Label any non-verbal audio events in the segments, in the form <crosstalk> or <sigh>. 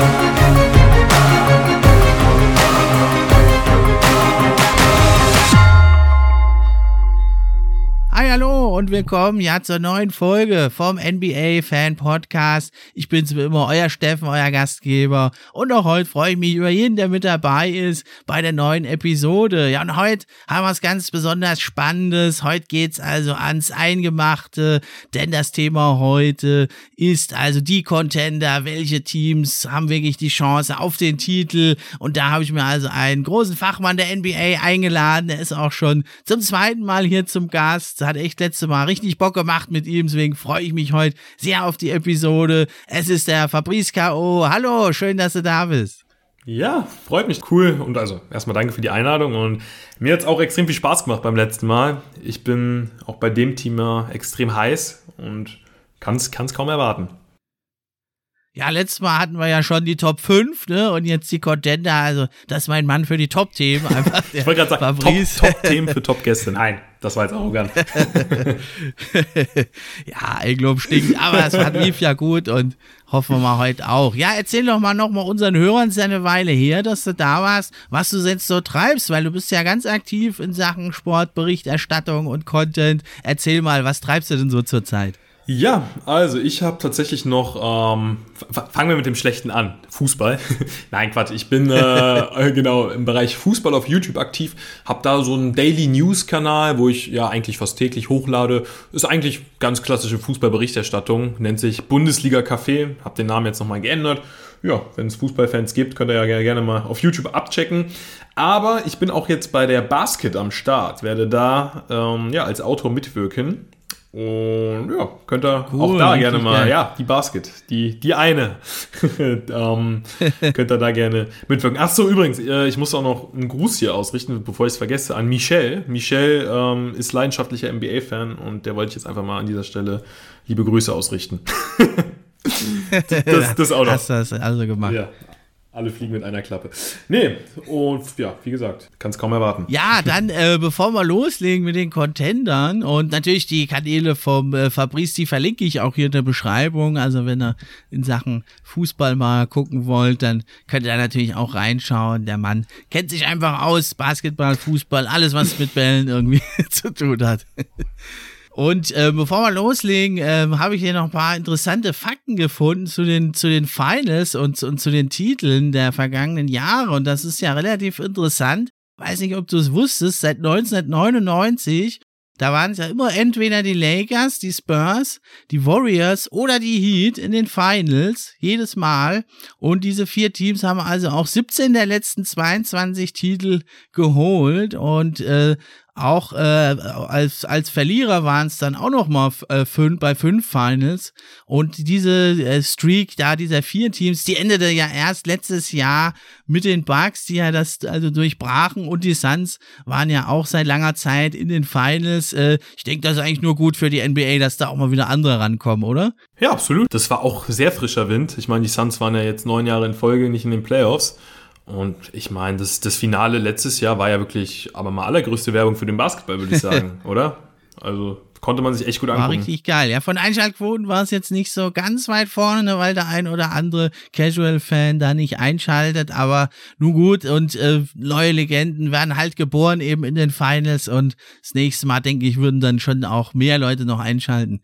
Thank you. Hi, hallo und willkommen ja zur neuen Folge vom NBA Fan Podcast. Ich bin's wie immer, euer Steffen, euer Gastgeber. Und auch heute freue ich mich über jeden, der mit dabei ist bei der neuen Episode. Ja, und heute haben wir was ganz besonders Spannendes. Heute geht's also ans Eingemachte, denn das Thema heute ist also die Contender. Welche Teams haben wirklich die Chance auf den Titel? Und da habe ich mir also einen großen Fachmann der NBA eingeladen. Der ist auch schon zum zweiten Mal hier zum Gast hat echt letzte Mal richtig Bock gemacht mit ihm, deswegen freue ich mich heute sehr auf die Episode. Es ist der Fabrice K.O. Hallo, schön, dass du da bist. Ja, freut mich. Cool. Und also erstmal danke für die Einladung. Und mir hat es auch extrem viel Spaß gemacht beim letzten Mal. Ich bin auch bei dem Team extrem heiß und kann es kaum erwarten. Ja, letztes Mal hatten wir ja schon die Top 5, ne? Und jetzt die Contender. Also, das ist mein Mann für die Top-Themen. <laughs> ich wollte gerade sagen, Top-Themen Top für Top-Gäste. Nein, das war jetzt arrogant. <laughs> ja, Eigenlob stinkt, aber es hat, lief ja gut und hoffen wir mal heute auch. Ja, erzähl doch mal nochmal unseren Hörern, es ist ja eine Weile her, dass du da warst, was du jetzt so treibst, weil du bist ja ganz aktiv in Sachen Sportberichterstattung und Content. Erzähl mal, was treibst du denn so zurzeit? Ja, also ich habe tatsächlich noch, ähm, fangen wir mit dem Schlechten an, Fußball. <laughs> Nein, Quatsch, ich bin <laughs> äh, genau im Bereich Fußball auf YouTube aktiv, habe da so einen Daily News Kanal, wo ich ja eigentlich fast täglich hochlade. Ist eigentlich ganz klassische Fußballberichterstattung, nennt sich Bundesliga Café, habe den Namen jetzt nochmal geändert. Ja, wenn es Fußballfans gibt, könnt ihr ja gerne mal auf YouTube abchecken. Aber ich bin auch jetzt bei der Basket am Start, werde da ähm, ja als Autor mitwirken und ja, könnt ihr cool, auch da gerne mal, geil. ja, die Basket, die, die eine, <laughs> ähm, <laughs> könnt ihr da gerne mitwirken. Ach so, übrigens, äh, ich muss auch noch einen Gruß hier ausrichten, bevor ich es vergesse, an Michel. Michel ähm, ist leidenschaftlicher NBA-Fan und der wollte ich jetzt einfach mal an dieser Stelle liebe Grüße ausrichten. <laughs> das, das auch noch. Hast du das also gemacht? Ja, alle fliegen mit einer Klappe. Nee, und ja, wie gesagt, kann es kaum erwarten. Ja, dann, äh, bevor wir loslegen mit den Contendern und natürlich die Kanäle vom äh, Fabrice, die verlinke ich auch hier in der Beschreibung. Also, wenn ihr in Sachen Fußball mal gucken wollt, dann könnt ihr natürlich auch reinschauen. Der Mann kennt sich einfach aus, Basketball, Fußball, alles, was mit Bällen irgendwie <laughs> zu tun hat. Und äh, bevor wir loslegen, äh, habe ich hier noch ein paar interessante Fakten gefunden zu den, zu den Finals und, und zu den Titeln der vergangenen Jahre. Und das ist ja relativ interessant. Weiß nicht, ob du es wusstest, seit 1999 da waren es ja immer entweder die Lakers, die Spurs, die Warriors oder die Heat in den Finals, jedes Mal. Und diese vier Teams haben also auch 17 der letzten 22 Titel geholt. Und äh, auch äh, als, als Verlierer waren es dann auch noch mal äh, bei fünf Finals. Und diese äh, Streak da dieser vier Teams, die endete ja erst letztes Jahr mit den Bucks, die ja das also durchbrachen. Und die Suns waren ja auch seit langer Zeit in den Finals. Äh, ich denke, das ist eigentlich nur gut für die NBA, dass da auch mal wieder andere rankommen, oder? Ja, absolut. Das war auch sehr frischer Wind. Ich meine, die Suns waren ja jetzt neun Jahre in Folge nicht in den Playoffs. Und ich meine, das, das Finale letztes Jahr war ja wirklich aber mal allergrößte Werbung für den Basketball, würde ich sagen, <laughs> oder? Also konnte man sich echt gut angucken. War richtig geil. Ja, von Einschaltquoten war es jetzt nicht so ganz weit vorne, ne, weil der ein oder andere Casual-Fan da nicht einschaltet, aber nun gut und äh, neue Legenden werden halt geboren eben in den Finals und das nächste Mal, denke ich, würden dann schon auch mehr Leute noch einschalten.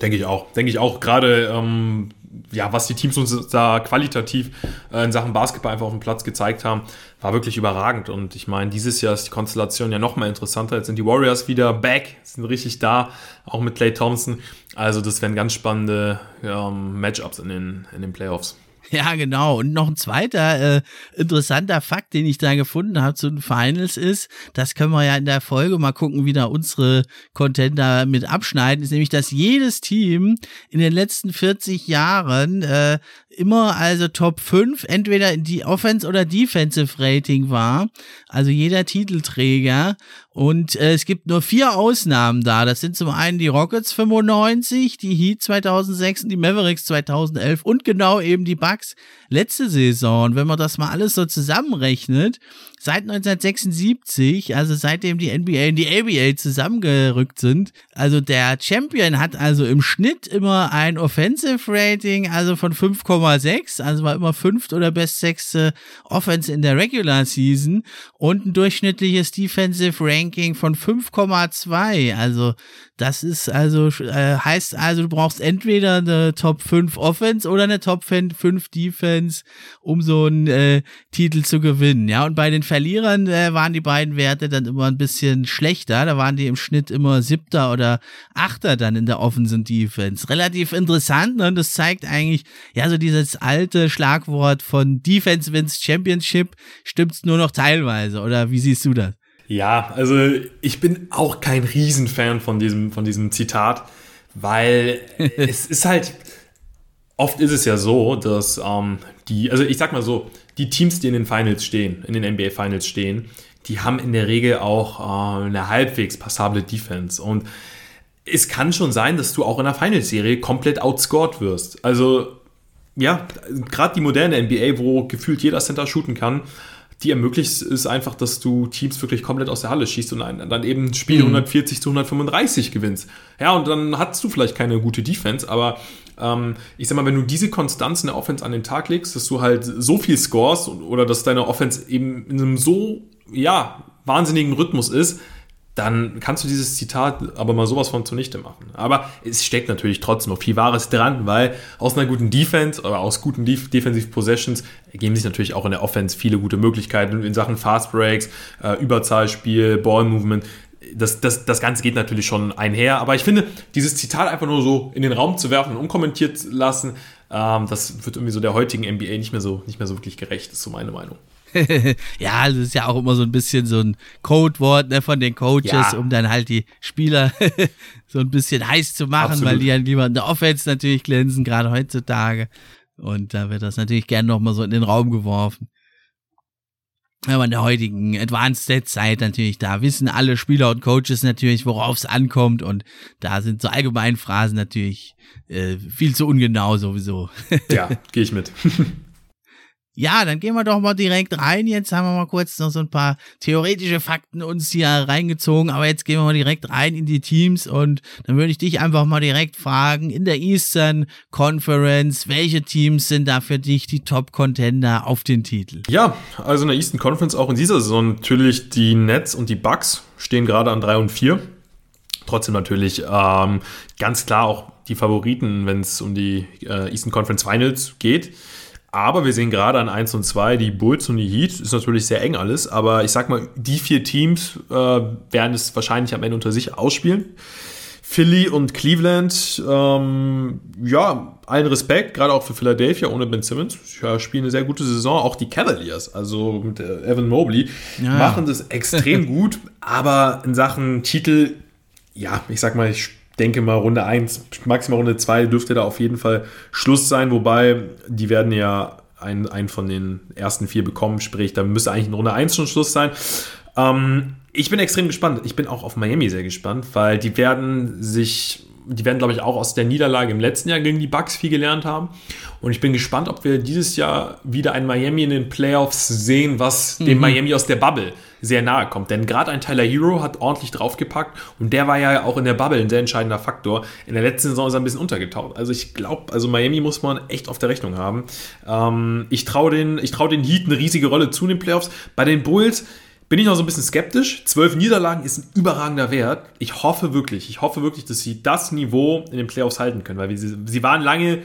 Denke ich auch. Denke ich auch. Gerade ähm, ja, was die Teams uns da qualitativ äh, in Sachen Basketball einfach auf dem Platz gezeigt haben, war wirklich überragend. Und ich meine, dieses Jahr ist die Konstellation ja noch mal interessanter. Jetzt sind die Warriors wieder back, sind richtig da, auch mit Clay Thompson. Also das wären ganz spannende ähm, Matchups in den, in den Playoffs. Ja, genau. Und noch ein zweiter äh, interessanter Fakt, den ich da gefunden habe zu den Finals ist, das können wir ja in der Folge mal gucken, wie da unsere Contender mit abschneiden, ist nämlich, dass jedes Team in den letzten 40 Jahren äh, immer also Top 5, entweder in die Offense- oder Defensive Rating war. Also jeder Titelträger. Und äh, es gibt nur vier Ausnahmen da. Das sind zum einen die Rockets 95, die Heat 2006 und die Mavericks 2011 und genau eben die Bucks letzte Saison. Und wenn man das mal alles so zusammenrechnet, seit 1976, also seitdem die NBA und die ABA zusammengerückt sind, also der Champion hat also im Schnitt immer ein Offensive Rating, also von 5,6, also war immer fünft oder best sechste Offense in der Regular Season und ein durchschnittliches Defensive Ranking von 5,2. Also das ist also, äh, heißt also, du brauchst entweder eine Top 5 Offense oder eine Top 5 Defense, um so einen äh, Titel zu gewinnen. Ja, und bei den Verlierern äh, waren die beiden Werte dann immer ein bisschen schlechter. Da waren die im Schnitt immer siebter oder achter dann in der Offensive Defense. Relativ interessant, ne? Und das zeigt eigentlich, ja, so dieses alte Schlagwort von Defense wins Championship stimmt's nur noch teilweise. Oder wie siehst du das? Ja, also ich bin auch kein Riesenfan von diesem, von diesem Zitat, weil <laughs> es ist halt, oft ist es ja so, dass ähm, die, also ich sag mal so, die Teams, die in den Finals stehen, in den NBA Finals stehen, die haben in der Regel auch äh, eine halbwegs passable Defense und es kann schon sein, dass du auch in der Finals-Serie komplett outscored wirst. Also, ja, gerade die moderne NBA, wo gefühlt jeder Center shooten kann, die ermöglicht es einfach, dass du Teams wirklich komplett aus der Halle schießt und dann eben Spiel mhm. 140 zu 135 gewinnst. Ja, und dann hast du vielleicht keine gute Defense, aber ähm, ich sag mal, wenn du diese Konstanz in der Offense an den Tag legst, dass du halt so viel scores oder dass deine Offense eben in einem so, ja, wahnsinnigen Rhythmus ist, dann kannst du dieses Zitat aber mal sowas von zunichte machen. Aber es steckt natürlich trotzdem noch viel Wahres dran, weil aus einer guten Defense oder aus guten Def Defensive Possessions ergeben sich natürlich auch in der Offense viele gute Möglichkeiten in Sachen Fast Breaks, äh, Überzahlspiel, Ball Movement. Das, das, das Ganze geht natürlich schon einher, aber ich finde, dieses Zitat einfach nur so in den Raum zu werfen und unkommentiert lassen, ähm, das wird irgendwie so der heutigen NBA nicht mehr so, nicht mehr so wirklich gerecht, ist so meine Meinung. <laughs> ja, das ist ja auch immer so ein bisschen so ein Codewort ne, von den Coaches, ja. um dann halt die Spieler <laughs> so ein bisschen heiß zu machen, Absolut. weil die ja lieber in der Offense natürlich glänzen, gerade heutzutage. Und da wird das natürlich gerne nochmal so in den Raum geworfen. Aber in der heutigen Advanced Stats Zeit natürlich, da wissen alle Spieler und Coaches natürlich, worauf es ankommt und da sind so allgemein Phrasen natürlich äh, viel zu ungenau sowieso. ja, gehe ich mit. <laughs> Ja, dann gehen wir doch mal direkt rein. Jetzt haben wir mal kurz noch so ein paar theoretische Fakten uns hier reingezogen, aber jetzt gehen wir mal direkt rein in die Teams und dann würde ich dich einfach mal direkt fragen, in der Eastern Conference, welche Teams sind da für dich die Top-Contender auf den Titel? Ja, also in der Eastern Conference auch in dieser Saison natürlich die Nets und die Bucks stehen gerade an 3 und 4. Trotzdem natürlich ähm, ganz klar auch die Favoriten, wenn es um die äh, Eastern Conference Finals geht. Aber wir sehen gerade an 1 und 2 die Bulls und die Heat. Ist natürlich sehr eng alles, aber ich sag mal, die vier Teams äh, werden es wahrscheinlich am Ende unter sich ausspielen. Philly und Cleveland, ähm, ja, allen Respekt, gerade auch für Philadelphia ohne Ben Simmons. Ja, spielen eine sehr gute Saison. Auch die Cavaliers, also mit äh, Evan Mobley, ja. machen das extrem <laughs> gut. Aber in Sachen Titel, ja, ich sag mal, ich denke mal, Runde 1, maximal Runde 2 dürfte da auf jeden Fall Schluss sein, wobei die werden ja einen, einen von den ersten vier bekommen, sprich, da müsste eigentlich in Runde 1 schon Schluss sein. Ähm, ich bin extrem gespannt. Ich bin auch auf Miami sehr gespannt, weil die werden sich die werden, glaube ich, auch aus der Niederlage im letzten Jahr gegen die Bucks viel gelernt haben. Und ich bin gespannt, ob wir dieses Jahr wieder ein Miami in den Playoffs sehen, was mhm. dem Miami aus der Bubble sehr nahe kommt. Denn gerade ein Tyler Hero hat ordentlich draufgepackt und der war ja auch in der Bubble ein sehr entscheidender Faktor. In der letzten Saison ist er ein bisschen untergetaucht. Also ich glaube, also Miami muss man echt auf der Rechnung haben. Ähm, ich traue den, trau den Heat eine riesige Rolle zu in den Playoffs. Bei den Bulls bin ich noch so ein bisschen skeptisch. Zwölf Niederlagen ist ein überragender Wert. Ich hoffe wirklich, ich hoffe wirklich, dass sie das Niveau in den Playoffs halten können, weil sie, sie waren lange,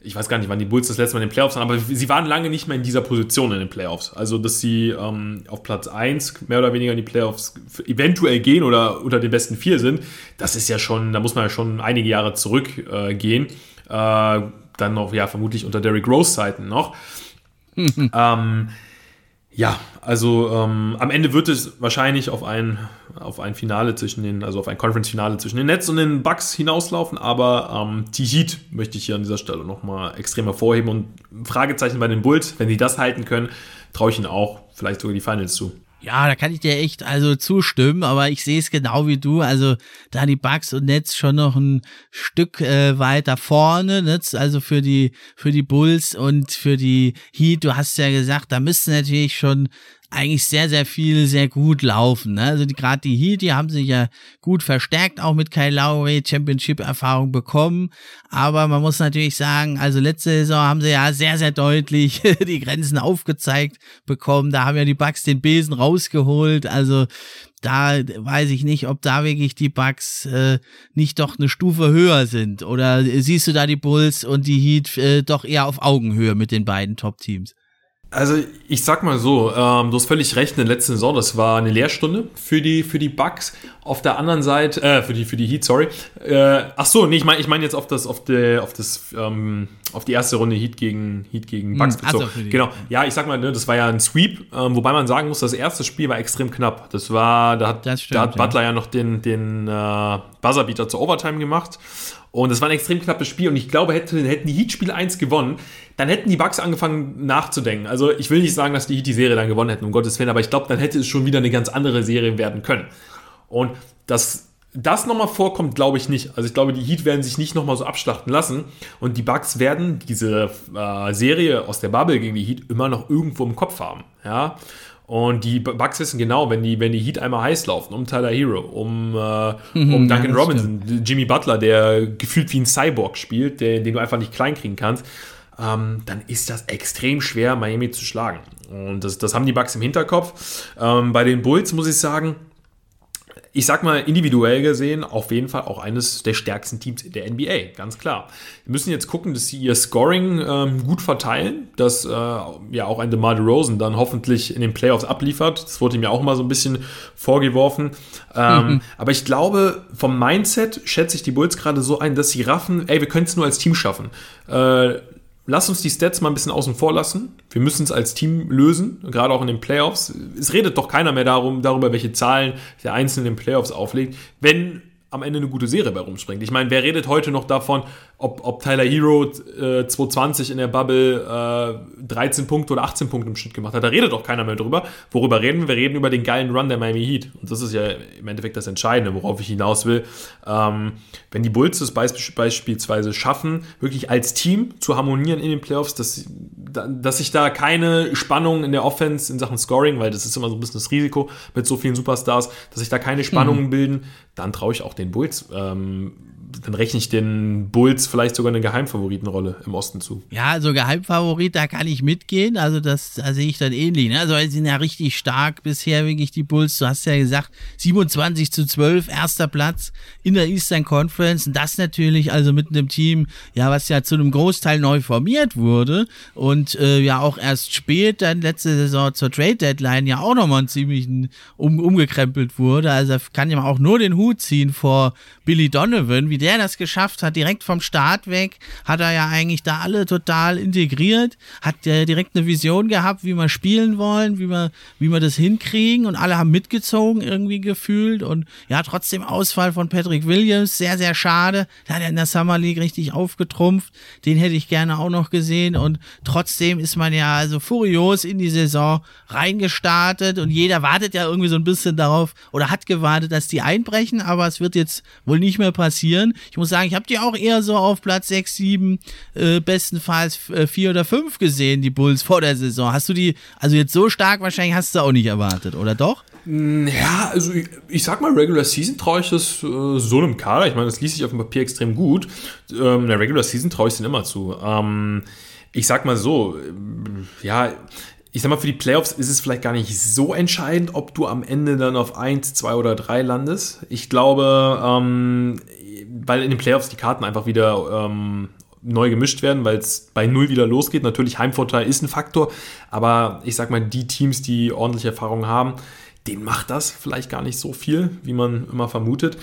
ich weiß gar nicht, wann die Bulls das letzte Mal in den Playoffs waren, aber sie waren lange nicht mehr in dieser Position in den Playoffs. Also, dass sie ähm, auf Platz 1 mehr oder weniger in die Playoffs eventuell gehen oder unter den besten vier sind, das ist ja schon, da muss man ja schon einige Jahre zurückgehen. Äh, äh, dann noch, ja, vermutlich unter Derrick Rose Zeiten noch. <laughs> ähm, ja, also ähm, am Ende wird es wahrscheinlich auf ein, auf ein Finale zwischen den, also auf ein Conference-Finale zwischen den Nets und den Bucks hinauslaufen, aber ähm, die Heat möchte ich hier an dieser Stelle nochmal extrem hervorheben und Fragezeichen bei den Bulls. Wenn die das halten können, traue ich ihnen auch vielleicht sogar die Finals zu. Ja, da kann ich dir echt also zustimmen, aber ich sehe es genau wie du. Also da die Bugs und Nets schon noch ein Stück äh, weiter vorne, ne? also für die für die Bulls und für die Heat. Du hast ja gesagt, da müsste natürlich schon eigentlich sehr, sehr viel sehr gut laufen. Ne? Also gerade die Heat, die haben sich ja gut verstärkt, auch mit Kyle Lowry Championship-Erfahrung bekommen. Aber man muss natürlich sagen, also letzte Saison haben sie ja sehr, sehr deutlich <laughs> die Grenzen aufgezeigt bekommen. Da haben ja die Bucks den Besen rausgeholt. Also da weiß ich nicht, ob da wirklich die Bucks äh, nicht doch eine Stufe höher sind. Oder siehst du da die Bulls und die Heat äh, doch eher auf Augenhöhe mit den beiden Top-Teams? Also ich sag mal so, ähm, du hast völlig recht, in der letzten Saison, das war eine Lehrstunde für die, für die Bucks. Auf der anderen Seite, äh, für die, für die Heat, sorry. Äh, ach so, nee, ich meine ich mein jetzt auf das, auf die, auf das, ähm, auf die erste Runde Heat gegen, Heat gegen Bucks hm, bezogen. Also genau. Ja, ich sag mal, ne, das war ja ein Sweep, ähm, wobei man sagen muss, das erste Spiel war extrem knapp. Das war, da hat, stimmt, da hat Butler ja, ja noch den, den äh, Buzzerbeater zur Overtime gemacht. Und es war ein extrem knappes Spiel und ich glaube, hätten, hätten die Heat Spiel 1 gewonnen, dann hätten die Bucks angefangen nachzudenken. Also ich will nicht sagen, dass die Heat die Serie dann gewonnen hätten, um Gottes Willen, aber ich glaube, dann hätte es schon wieder eine ganz andere Serie werden können. Und dass das nochmal vorkommt, glaube ich nicht. Also ich glaube, die Heat werden sich nicht nochmal so abschlachten lassen und die Bucks werden diese äh, Serie aus der Bubble gegen die Heat immer noch irgendwo im Kopf haben. Ja. Und die Bucks wissen genau, wenn die, wenn die Heat einmal heiß laufen, um Tyler Hero, um, äh, mhm, um Duncan ja, Robinson, stimmt. Jimmy Butler, der gefühlt wie ein Cyborg spielt, der, den du einfach nicht klein kriegen kannst, ähm, dann ist das extrem schwer, Miami zu schlagen. Und das, das haben die Bucks im Hinterkopf. Ähm, bei den Bulls muss ich sagen, ich sag mal, individuell gesehen auf jeden Fall auch eines der stärksten Teams der NBA, ganz klar. Wir müssen jetzt gucken, dass sie ihr Scoring ähm, gut verteilen, dass äh, ja auch ein DeMar DeRozan dann hoffentlich in den Playoffs abliefert. Das wurde ihm ja auch mal so ein bisschen vorgeworfen. Ähm, mhm. Aber ich glaube, vom Mindset schätze ich die Bulls gerade so ein, dass sie raffen, ey, wir können es nur als Team schaffen. Äh, lass uns die Stats mal ein bisschen außen vor lassen. Wir müssen es als Team lösen, gerade auch in den Playoffs. Es redet doch keiner mehr darum, darüber, welche Zahlen der Einzelne in den Playoffs auflegt, wenn am Ende eine gute Serie bei rumspringt. Ich meine, wer redet heute noch davon, ob, ob Tyler Hero äh, 220 in der Bubble äh, 13 Punkte oder 18 Punkte im Schnitt gemacht hat? Da redet doch keiner mehr drüber. Worüber reden wir? Wir reden über den geilen Run der Miami Heat. Und das ist ja im Endeffekt das Entscheidende, worauf ich hinaus will. Ähm, wenn die Bulls es beispielsweise schaffen, wirklich als Team zu harmonieren in den Playoffs, dass, dass sich da keine Spannung in der Offense in Sachen Scoring, weil das ist immer so ein bisschen das Risiko mit so vielen Superstars, dass sich da keine Spannungen mhm. bilden, dann traue ich auch den Bulls. Ähm, dann rechne ich den Bulls vielleicht sogar eine Geheimfavoritenrolle im Osten zu. Ja, also Geheimfavorit, da kann ich mitgehen. Also das da sehe ich dann ähnlich. Ne? Also sie sind ja richtig stark bisher, wirklich die Bulls. Du hast ja gesagt, 27 zu 12, erster Platz in der Eastern Conference. Und das natürlich also mit einem Team, ja, was ja zu einem Großteil neu formiert wurde und äh, ja auch erst spät dann letzte Saison zur Trade Deadline ja auch nochmal ein ziemlich um, umgekrempelt wurde. Also kann ja auch nur den Hut ziehen vor Billy Donovan, wie der der das geschafft hat, direkt vom Start weg, hat er ja eigentlich da alle total integriert, hat äh, direkt eine Vision gehabt, wie wir spielen wollen, wie wir, wie wir das hinkriegen und alle haben mitgezogen irgendwie gefühlt und ja, trotzdem Ausfall von Patrick Williams, sehr, sehr schade. Da hat er in der Summer League richtig aufgetrumpft. Den hätte ich gerne auch noch gesehen und trotzdem ist man ja also furios in die Saison reingestartet und jeder wartet ja irgendwie so ein bisschen darauf oder hat gewartet, dass die einbrechen, aber es wird jetzt wohl nicht mehr passieren. Ich muss sagen, ich habe die auch eher so auf Platz 6, 7, äh, bestenfalls äh, 4 oder 5 gesehen, die Bulls vor der Saison. Hast du die, also jetzt so stark wahrscheinlich hast du auch nicht erwartet, oder doch? Mm, ja, also ich, ich sag mal, Regular Season traue ich das äh, so einem Kader. Ich meine, das liest sich auf dem Papier extrem gut. Ähm, der Regular Season traue ich es immer zu. Ähm, ich sag mal so, äh, ja, ich sag mal, für die Playoffs ist es vielleicht gar nicht so entscheidend, ob du am Ende dann auf 1, 2 oder 3 landest. Ich glaube, ähm, weil in den Playoffs die Karten einfach wieder ähm, neu gemischt werden, weil es bei Null wieder losgeht. Natürlich Heimvorteil ist ein Faktor, aber ich sag mal, die Teams, die ordentliche Erfahrung haben, denen macht das vielleicht gar nicht so viel, wie man immer vermutet.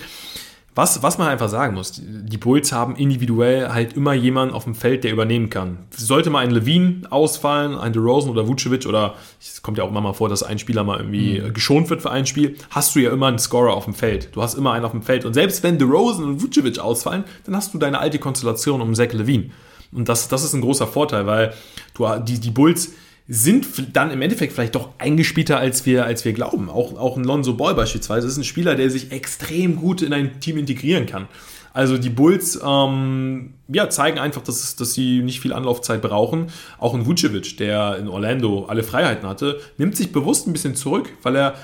Was, was man einfach sagen muss, die Bulls haben individuell halt immer jemanden auf dem Feld, der übernehmen kann. Sollte mal ein Levine ausfallen, ein DeRozan oder Vucevic oder es kommt ja auch immer mal vor, dass ein Spieler mal irgendwie mhm. geschont wird für ein Spiel, hast du ja immer einen Scorer auf dem Feld. Du hast immer einen auf dem Feld. Und selbst wenn DeRozan und Vucevic ausfallen, dann hast du deine alte Konstellation um Zach Levine. Und das, das ist ein großer Vorteil, weil du, die, die Bulls sind dann im Endeffekt vielleicht doch eingespielter, als wir, als wir glauben. Auch, auch ein Lonzo Ball beispielsweise ist ein Spieler, der sich extrem gut in ein Team integrieren kann. Also die Bulls ähm, ja, zeigen einfach, dass, dass sie nicht viel Anlaufzeit brauchen. Auch ein Vucevic, der in Orlando alle Freiheiten hatte, nimmt sich bewusst ein bisschen zurück, weil er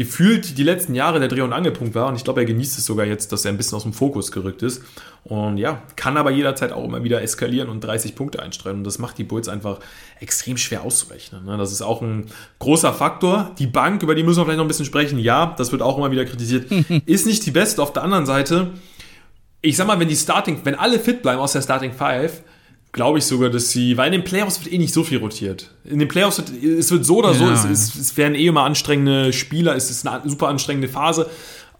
gefühlt die letzten Jahre der Dreh- und Angelpunkt war. Und ich glaube, er genießt es sogar jetzt, dass er ein bisschen aus dem Fokus gerückt ist. Und ja, kann aber jederzeit auch immer wieder eskalieren und 30 Punkte einstreuen. Und das macht die Bulls einfach extrem schwer auszurechnen. Ne? Das ist auch ein großer Faktor. Die Bank, über die müssen wir vielleicht noch ein bisschen sprechen. Ja, das wird auch immer wieder kritisiert. <laughs> ist nicht die beste. Auf der anderen Seite ich sag mal, wenn die Starting, wenn alle fit bleiben aus der Starting Five, glaube ich sogar, dass sie, weil in den Playoffs wird eh nicht so viel rotiert. In den Playoffs wird, es wird so oder so, es, es, es, werden eh immer anstrengende Spieler, es ist eine super anstrengende Phase.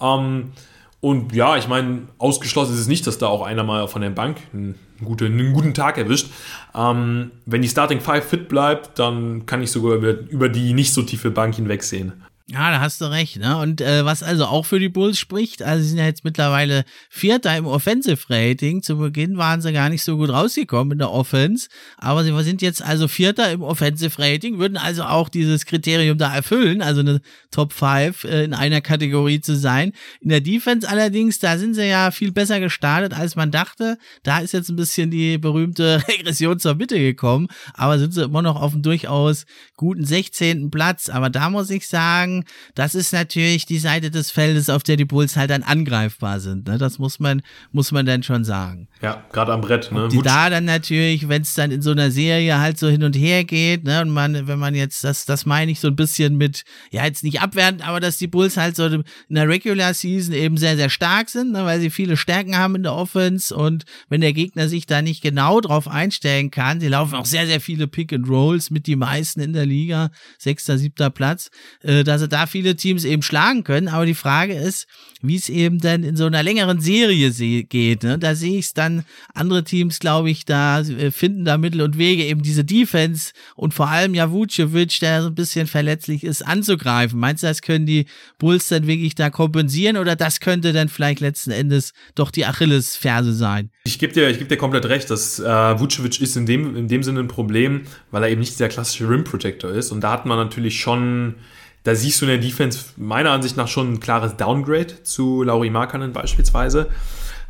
Ähm, und ja, ich meine, ausgeschlossen ist es nicht, dass da auch einer mal von der Bank einen, gute, einen guten Tag erwischt. Ähm, wenn die Starting Five fit bleibt, dann kann ich sogar über, über die nicht so tiefe Bank hinwegsehen. Ja, da hast du recht. Ne? Und äh, was also auch für die Bulls spricht, also sie sind ja jetzt mittlerweile Vierter im Offensive Rating. Zu Beginn waren sie gar nicht so gut rausgekommen in der Offense, aber sie sind jetzt also Vierter im Offensive Rating, würden also auch dieses Kriterium da erfüllen, also eine Top 5 äh, in einer Kategorie zu sein. In der Defense allerdings, da sind sie ja viel besser gestartet, als man dachte. Da ist jetzt ein bisschen die berühmte <laughs> Regression zur Mitte gekommen, aber sind sie immer noch auf einem durchaus guten 16. Platz. Aber da muss ich sagen, das ist natürlich die Seite des Feldes, auf der die Bulls halt dann angreifbar sind. Ne? Das muss man, muss man dann schon sagen. Ja, gerade am Brett. Ne? die da dann natürlich, wenn es dann in so einer Serie halt so hin und her geht, ne, und man, wenn man jetzt, das, das meine ich so ein bisschen mit, ja, jetzt nicht abwertend, aber dass die Bulls halt so in der Regular Season eben sehr, sehr stark sind, ne, weil sie viele Stärken haben in der Offense und wenn der Gegner sich da nicht genau drauf einstellen kann, sie laufen auch sehr, sehr viele Pick and Rolls mit die meisten in der Liga, sechster, siebter Platz, äh, dass da viele Teams eben schlagen können. Aber die Frage ist, wie es eben dann in so einer längeren Serie geht. Ne? Da sehe ich es dann, andere Teams, glaube ich, da äh, finden da Mittel und Wege, eben diese Defense und vor allem ja Vucevic, der so ein bisschen verletzlich ist, anzugreifen. Meinst du, das können die Bulls dann wirklich da kompensieren oder das könnte dann vielleicht letzten Endes doch die Achillesferse sein? Ich gebe dir, geb dir komplett recht, dass äh, Vucevic ist in dem, in dem Sinne ein Problem, weil er eben nicht der klassische Rim Protector ist und da hat man natürlich schon da siehst du in der Defense meiner Ansicht nach schon ein klares Downgrade zu Lauri Markkanen beispielsweise.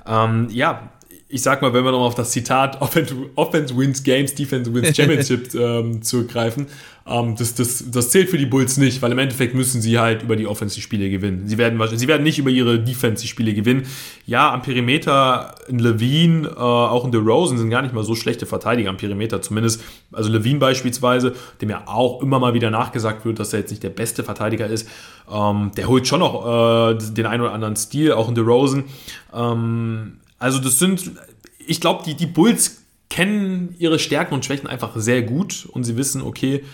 Ähm, ja, ich sag mal, wenn wir nochmal auf das Zitat Offense, Offense wins Games, Defense wins <laughs> Championship ähm, zurückgreifen, ähm, das, das, das zählt für die Bulls nicht, weil im Endeffekt müssen sie halt über die Offense die Spiele gewinnen. Sie werden, sie werden nicht über ihre Defense die Spiele gewinnen. Ja, am Perimeter ein Levine, äh, auch ein DeRozan sind gar nicht mal so schlechte Verteidiger am Perimeter, zumindest, also Levine beispielsweise, dem ja auch immer mal wieder nachgesagt wird, dass er jetzt nicht der beste Verteidiger ist, ähm, der holt schon noch äh, den einen oder anderen Stil, auch ein DeRozan. Ähm, also das sind, ich glaube, die, die Bulls kennen ihre Stärken und Schwächen einfach sehr gut und sie wissen, okay,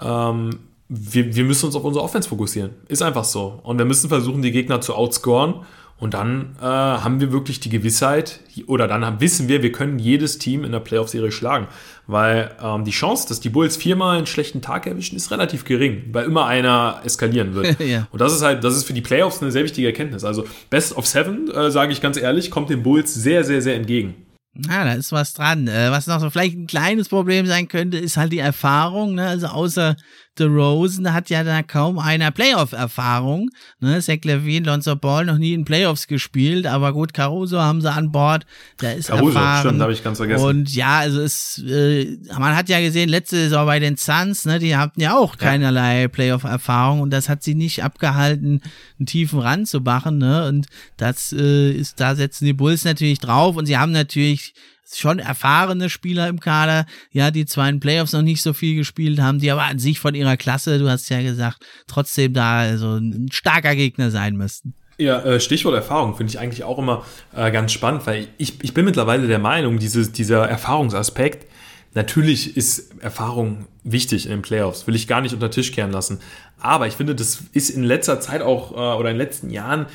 ähm, wir, wir müssen uns auf unsere Offense fokussieren. Ist einfach so. Und wir müssen versuchen, die Gegner zu outscoren. Und dann äh, haben wir wirklich die Gewissheit, oder dann haben, wissen wir, wir können jedes Team in der Playoff-Serie schlagen. Weil ähm, die Chance, dass die Bulls viermal einen schlechten Tag erwischen, ist relativ gering, weil immer einer eskalieren wird. <laughs> ja. Und das ist halt, das ist für die Playoffs eine sehr wichtige Erkenntnis. Also Best of Seven, äh, sage ich ganz ehrlich, kommt den Bulls sehr, sehr, sehr entgegen. Ja, da ist was dran. Äh, was noch so vielleicht ein kleines Problem sein könnte, ist halt die Erfahrung. Ne? Also außer DeRozan hat ja da kaum einer Playoff-Erfahrung. Ne? Zach Levine, Lonzo Ball noch nie in Playoffs gespielt, aber gut, Caruso haben sie an Bord. Der ist Caruso, erfahren. stimmt, habe ich ganz vergessen. Und ja, also es, äh, man hat ja gesehen, letzte Saison bei den Suns, ne, die hatten ja auch keinerlei Playoff-Erfahrung und das hat sie nicht abgehalten, einen tiefen Rand zu machen. Ne? Und das äh, ist, da setzen die Bulls natürlich drauf und sie haben natürlich schon erfahrene Spieler im Kader, ja, die zwar in Playoffs noch nicht so viel gespielt haben, die aber an sich von ihrer Klasse, du hast ja gesagt, trotzdem da also ein starker Gegner sein müssten. Ja, äh, Stichwort Erfahrung finde ich eigentlich auch immer äh, ganz spannend, weil ich, ich bin mittlerweile der Meinung, dieses, dieser Erfahrungsaspekt, natürlich ist Erfahrung wichtig in den Playoffs, will ich gar nicht unter den Tisch kehren lassen. Aber ich finde, das ist in letzter Zeit auch äh, oder in den letzten Jahren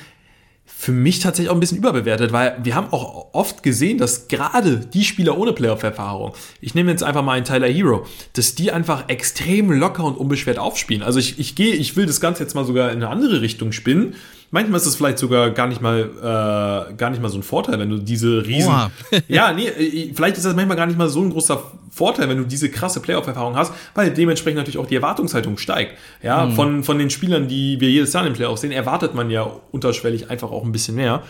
für mich tatsächlich auch ein bisschen überbewertet, weil wir haben auch oft gesehen, dass gerade die Spieler ohne Playoff-Erfahrung, ich nehme jetzt einfach mal einen Tyler Hero, dass die einfach extrem locker und unbeschwert aufspielen. Also ich, ich gehe, ich will das Ganze jetzt mal sogar in eine andere Richtung spinnen. Manchmal ist es vielleicht sogar gar nicht mal, äh, gar nicht mal so ein Vorteil, wenn du diese riesen. <laughs> ja, nee, äh, vielleicht ist das manchmal gar nicht mal so ein großer Vorteil, wenn du diese krasse Playoff-Erfahrung hast, weil dementsprechend natürlich auch die Erwartungshaltung steigt. Ja, mhm. von, von den Spielern, die wir jedes Jahr in den Playoffs sehen, erwartet man ja unterschwellig einfach auch ein bisschen mehr.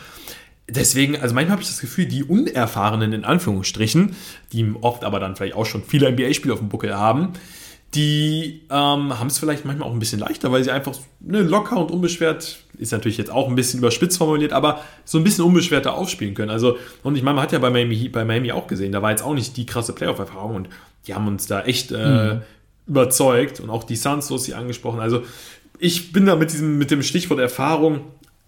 Deswegen, also manchmal habe ich das Gefühl, die Unerfahrenen in Anführungsstrichen, die oft aber dann vielleicht auch schon viele NBA-Spiele auf dem Buckel haben, die ähm, haben es vielleicht manchmal auch ein bisschen leichter, weil sie einfach ne, locker und unbeschwert, ist natürlich jetzt auch ein bisschen überspitzt formuliert, aber so ein bisschen unbeschwerter aufspielen können. Also, und ich meine, man hat ja bei Miami, bei Miami auch gesehen, da war jetzt auch nicht die krasse Playoff-Erfahrung und die haben uns da echt äh, mhm. überzeugt und auch die Suns, so sie angesprochen. Also, ich bin da mit diesem, mit dem Stichwort Erfahrung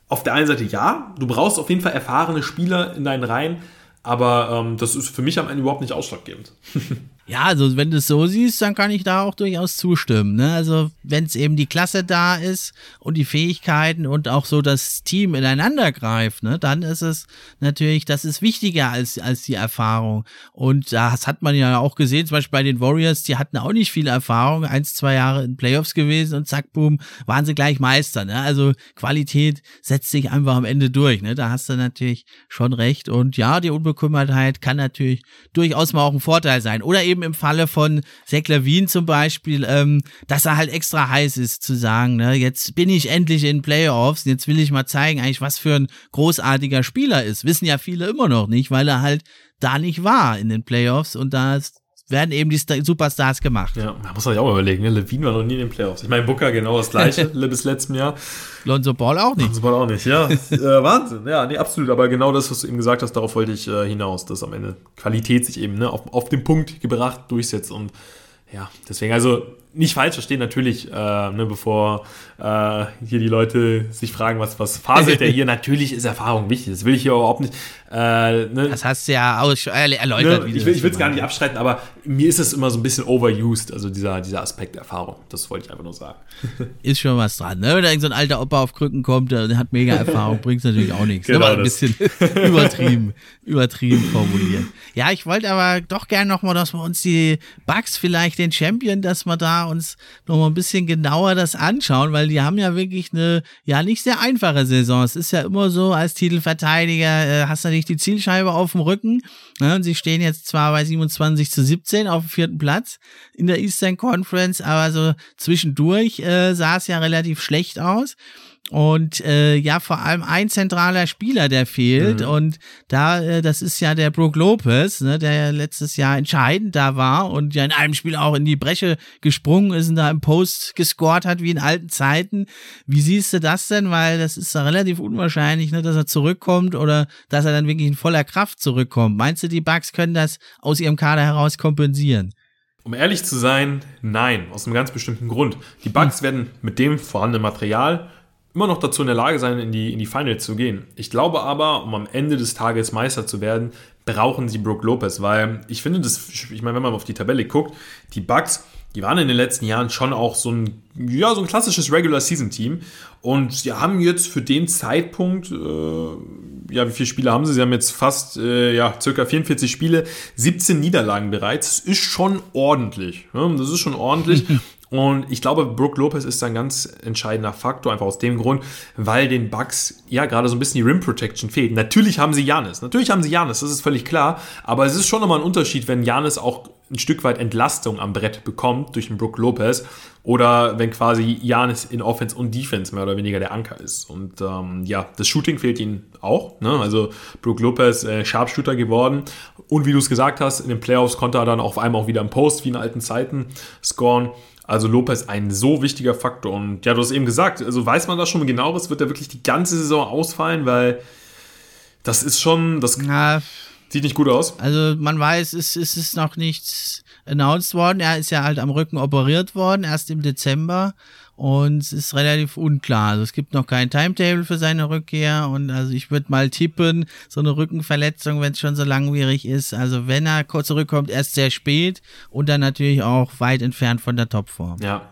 auf der einen Seite ja, du brauchst auf jeden Fall erfahrene Spieler in deinen Reihen, aber ähm, das ist für mich am Ende überhaupt nicht ausschlaggebend. <laughs> Ja, also wenn du es so siehst, dann kann ich da auch durchaus zustimmen. Ne? Also wenn es eben die Klasse da ist und die Fähigkeiten und auch so das Team ineinander greift, ne, dann ist es natürlich, das ist wichtiger als, als die Erfahrung. Und das hat man ja auch gesehen, zum Beispiel bei den Warriors, die hatten auch nicht viel Erfahrung, eins, zwei Jahre in Playoffs gewesen und zack, boom, waren sie gleich Meister. Ne? Also Qualität setzt sich einfach am Ende durch. Ne? Da hast du natürlich schon recht. Und ja, die Unbekümmertheit kann natürlich durchaus mal auch ein Vorteil sein. Oder eben eben im Falle von Zach Levine zum Beispiel, ähm, dass er halt extra heiß ist zu sagen, ne, jetzt bin ich endlich in Playoffs, jetzt will ich mal zeigen eigentlich, was für ein großartiger Spieler ist. Wissen ja viele immer noch nicht, weil er halt da nicht war in den Playoffs und da ist werden eben die Superstars gemacht. Ja, man muss sich auch überlegen, ne? Levine war noch nie in den Playoffs. Ich meine, Booker genau das gleiche <laughs> bis letztem Jahr. Lonzo Ball auch nicht. Lonzo Ball auch nicht, ja. <laughs> äh, Wahnsinn, ja, nee, absolut. Aber genau das, was du eben gesagt hast, darauf wollte ich äh, hinaus, dass am Ende Qualität sich eben ne, auf, auf den Punkt gebracht durchsetzt und ja, deswegen, also nicht falsch verstehen, natürlich, äh, ne, bevor äh, hier die Leute sich fragen, was, was faselt der hier, <laughs> natürlich ist Erfahrung wichtig. Das will ich hier überhaupt nicht. Äh, ne? Das hast du ja auch erläutert. Ne, ich will es gar nicht abstreiten, aber mir ist es immer so ein bisschen overused, also dieser, dieser Aspekt Erfahrung. Das wollte ich einfach nur sagen. <laughs> Ist schon was dran, ne? Wenn da so ein alter Opa auf Krücken kommt, der hat mega Erfahrung, <laughs> bringt natürlich auch nichts. Genau aber ein bisschen übertrieben, übertrieben formuliert. Ja, ich wollte aber doch gerne nochmal, dass wir uns die Bugs vielleicht den Champion, dass wir da uns nochmal ein bisschen genauer das anschauen, weil die haben ja wirklich eine, ja, nicht sehr einfache Saison. Es ist ja immer so, als Titelverteidiger äh, hast nicht die Zielscheibe auf dem Rücken. Ne? Und sie stehen jetzt zwar bei 27 zu 17 auf dem vierten Platz in der Eastern Conference, aber so zwischendurch äh, sah es ja relativ schlecht aus. Und äh, ja, vor allem ein zentraler Spieler, der fehlt. Mhm. Und da, äh, das ist ja der Brook Lopez, ne, der ja letztes Jahr entscheidend da war und ja in einem Spiel auch in die Breche gesprungen ist und da im Post gescored hat wie in alten Zeiten. Wie siehst du das denn? Weil das ist ja relativ unwahrscheinlich, ne, dass er zurückkommt oder dass er dann wirklich in voller Kraft zurückkommt. Meinst du, die Bugs können das aus ihrem Kader heraus kompensieren? Um ehrlich zu sein, nein, aus einem ganz bestimmten Grund. Die Bugs hm. werden mit dem vorhandenen Material immer noch dazu in der Lage sein, in die, in die Finals zu gehen. Ich glaube aber, um am Ende des Tages Meister zu werden, brauchen sie Brooke Lopez, weil ich finde, das, ich meine, wenn man auf die Tabelle guckt, die Bucks, die waren in den letzten Jahren schon auch so ein, ja, so ein klassisches Regular Season Team und sie haben jetzt für den Zeitpunkt, äh, ja, wie viele Spiele haben sie? Sie haben jetzt fast, äh, ja, circa 44 Spiele, 17 Niederlagen bereits. Das ist schon ordentlich. Ne? Das ist schon ordentlich. <laughs> Und ich glaube, Brooke Lopez ist ein ganz entscheidender Faktor, einfach aus dem Grund, weil den Bucks ja gerade so ein bisschen die Rim Protection fehlt. Natürlich haben sie Janis, natürlich haben sie Janis, das ist völlig klar, aber es ist schon nochmal ein Unterschied, wenn Janis auch ein Stück weit Entlastung am Brett bekommt durch den Brooke Lopez oder wenn quasi Janis in Offense und Defense mehr oder weniger der Anker ist. Und ähm, ja, das Shooting fehlt ihnen auch. Ne? Also Brooke Lopez äh, Sharpshooter geworden und wie du es gesagt hast, in den Playoffs konnte er dann auf einmal auch wieder im Post wie in alten Zeiten scoren. Also Lopez ein so wichtiger Faktor. Und ja, du hast eben gesagt, also weiß man das schon genaueres, wird er wirklich die ganze Saison ausfallen, weil das ist schon, das Na, sieht nicht gut aus. Also man weiß, es, es ist noch nichts announced worden. Er ist ja halt am Rücken operiert worden, erst im Dezember. Und es ist relativ unklar. Also es gibt noch kein Timetable für seine Rückkehr. Und also ich würde mal tippen, so eine Rückenverletzung, wenn es schon so langwierig ist. Also wenn er kurz zurückkommt, erst sehr spät und dann natürlich auch weit entfernt von der Topform. Ja.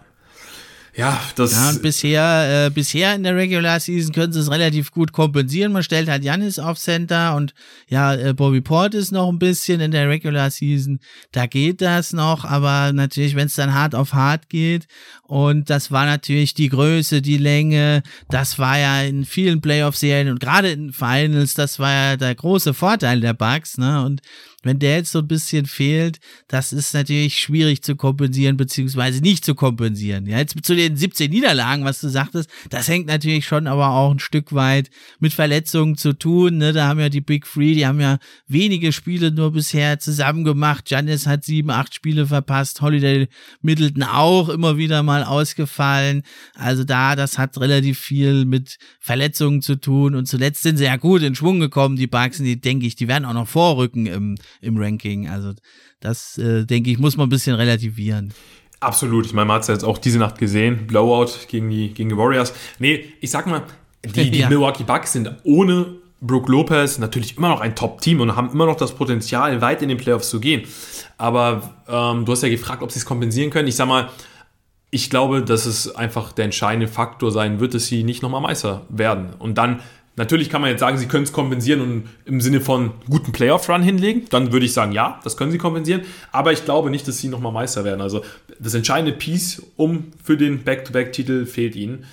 Ja, das. Ja, und bisher, äh, bisher in der Regular Season können sie es relativ gut kompensieren. Man stellt halt Janis auf Center und ja, äh, Bobby Port ist noch ein bisschen in der Regular Season. Da geht das noch, aber natürlich, wenn es dann hart auf hart geht und das war natürlich die Größe, die Länge, das war ja in vielen Playoff-Serien und gerade in Finals, das war ja der große Vorteil der Bugs, ne? Und wenn der jetzt so ein bisschen fehlt, das ist natürlich schwierig zu kompensieren, beziehungsweise nicht zu kompensieren. Ja, jetzt zu den 17 Niederlagen, was du sagtest, das hängt natürlich schon aber auch ein Stück weit mit Verletzungen zu tun. Ne? Da haben ja die Big Three, die haben ja wenige Spiele nur bisher zusammen gemacht. Janis hat sieben, acht Spiele verpasst, Holiday Middleton auch immer wieder mal ausgefallen. Also da, das hat relativ viel mit Verletzungen zu tun. Und zuletzt sind sie ja gut in Schwung gekommen, die Bugs, die denke ich, die werden auch noch vorrücken im im Ranking. Also das, äh, denke ich, muss man ein bisschen relativieren. Absolut. Ich meine, man hat es ja jetzt auch diese Nacht gesehen. Blowout gegen die, gegen die Warriors. Nee, ich sag mal, die, <laughs> die ja. Milwaukee Bucks sind ohne Brook Lopez natürlich immer noch ein Top-Team und haben immer noch das Potenzial, weit in den Playoffs zu gehen. Aber ähm, du hast ja gefragt, ob sie es kompensieren können. Ich sag mal, ich glaube, dass es einfach der entscheidende Faktor sein wird, dass sie nicht nochmal Meister werden. Und dann Natürlich kann man jetzt sagen, sie können es kompensieren und im Sinne von guten Playoff-Run hinlegen. Dann würde ich sagen, ja, das können sie kompensieren. Aber ich glaube nicht, dass sie nochmal Meister werden. Also das entscheidende Piece um für den Back-to-Back-Titel fehlt ihnen.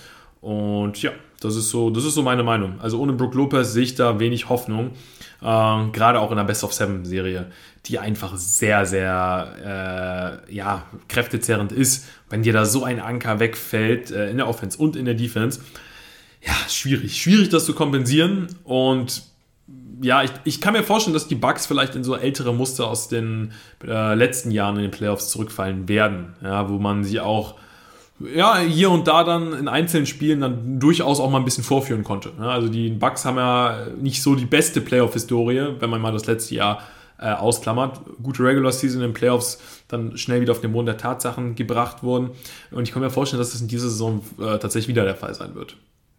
Und ja, das ist so, das ist so meine Meinung. Also ohne Brook Lopez sehe ich da wenig Hoffnung. Ähm, Gerade auch in der Best of Seven Serie, die einfach sehr, sehr äh, ja, kräftezerrend ist. Wenn dir da so ein Anker wegfällt äh, in der Offense und in der Defense, ja, schwierig. Schwierig, das zu kompensieren. Und ja, ich, ich kann mir vorstellen, dass die Bugs vielleicht in so ältere Muster aus den äh, letzten Jahren in den Playoffs zurückfallen werden. Ja, wo man sie auch ja, hier und da dann in einzelnen Spielen dann durchaus auch mal ein bisschen vorführen konnte. Ja, also die Bugs haben ja nicht so die beste Playoff-Historie, wenn man mal das letzte Jahr äh, ausklammert. Gute Regular Season in den Playoffs dann schnell wieder auf den Boden der Tatsachen gebracht wurden. Und ich kann mir vorstellen, dass das in dieser Saison äh, tatsächlich wieder der Fall sein wird.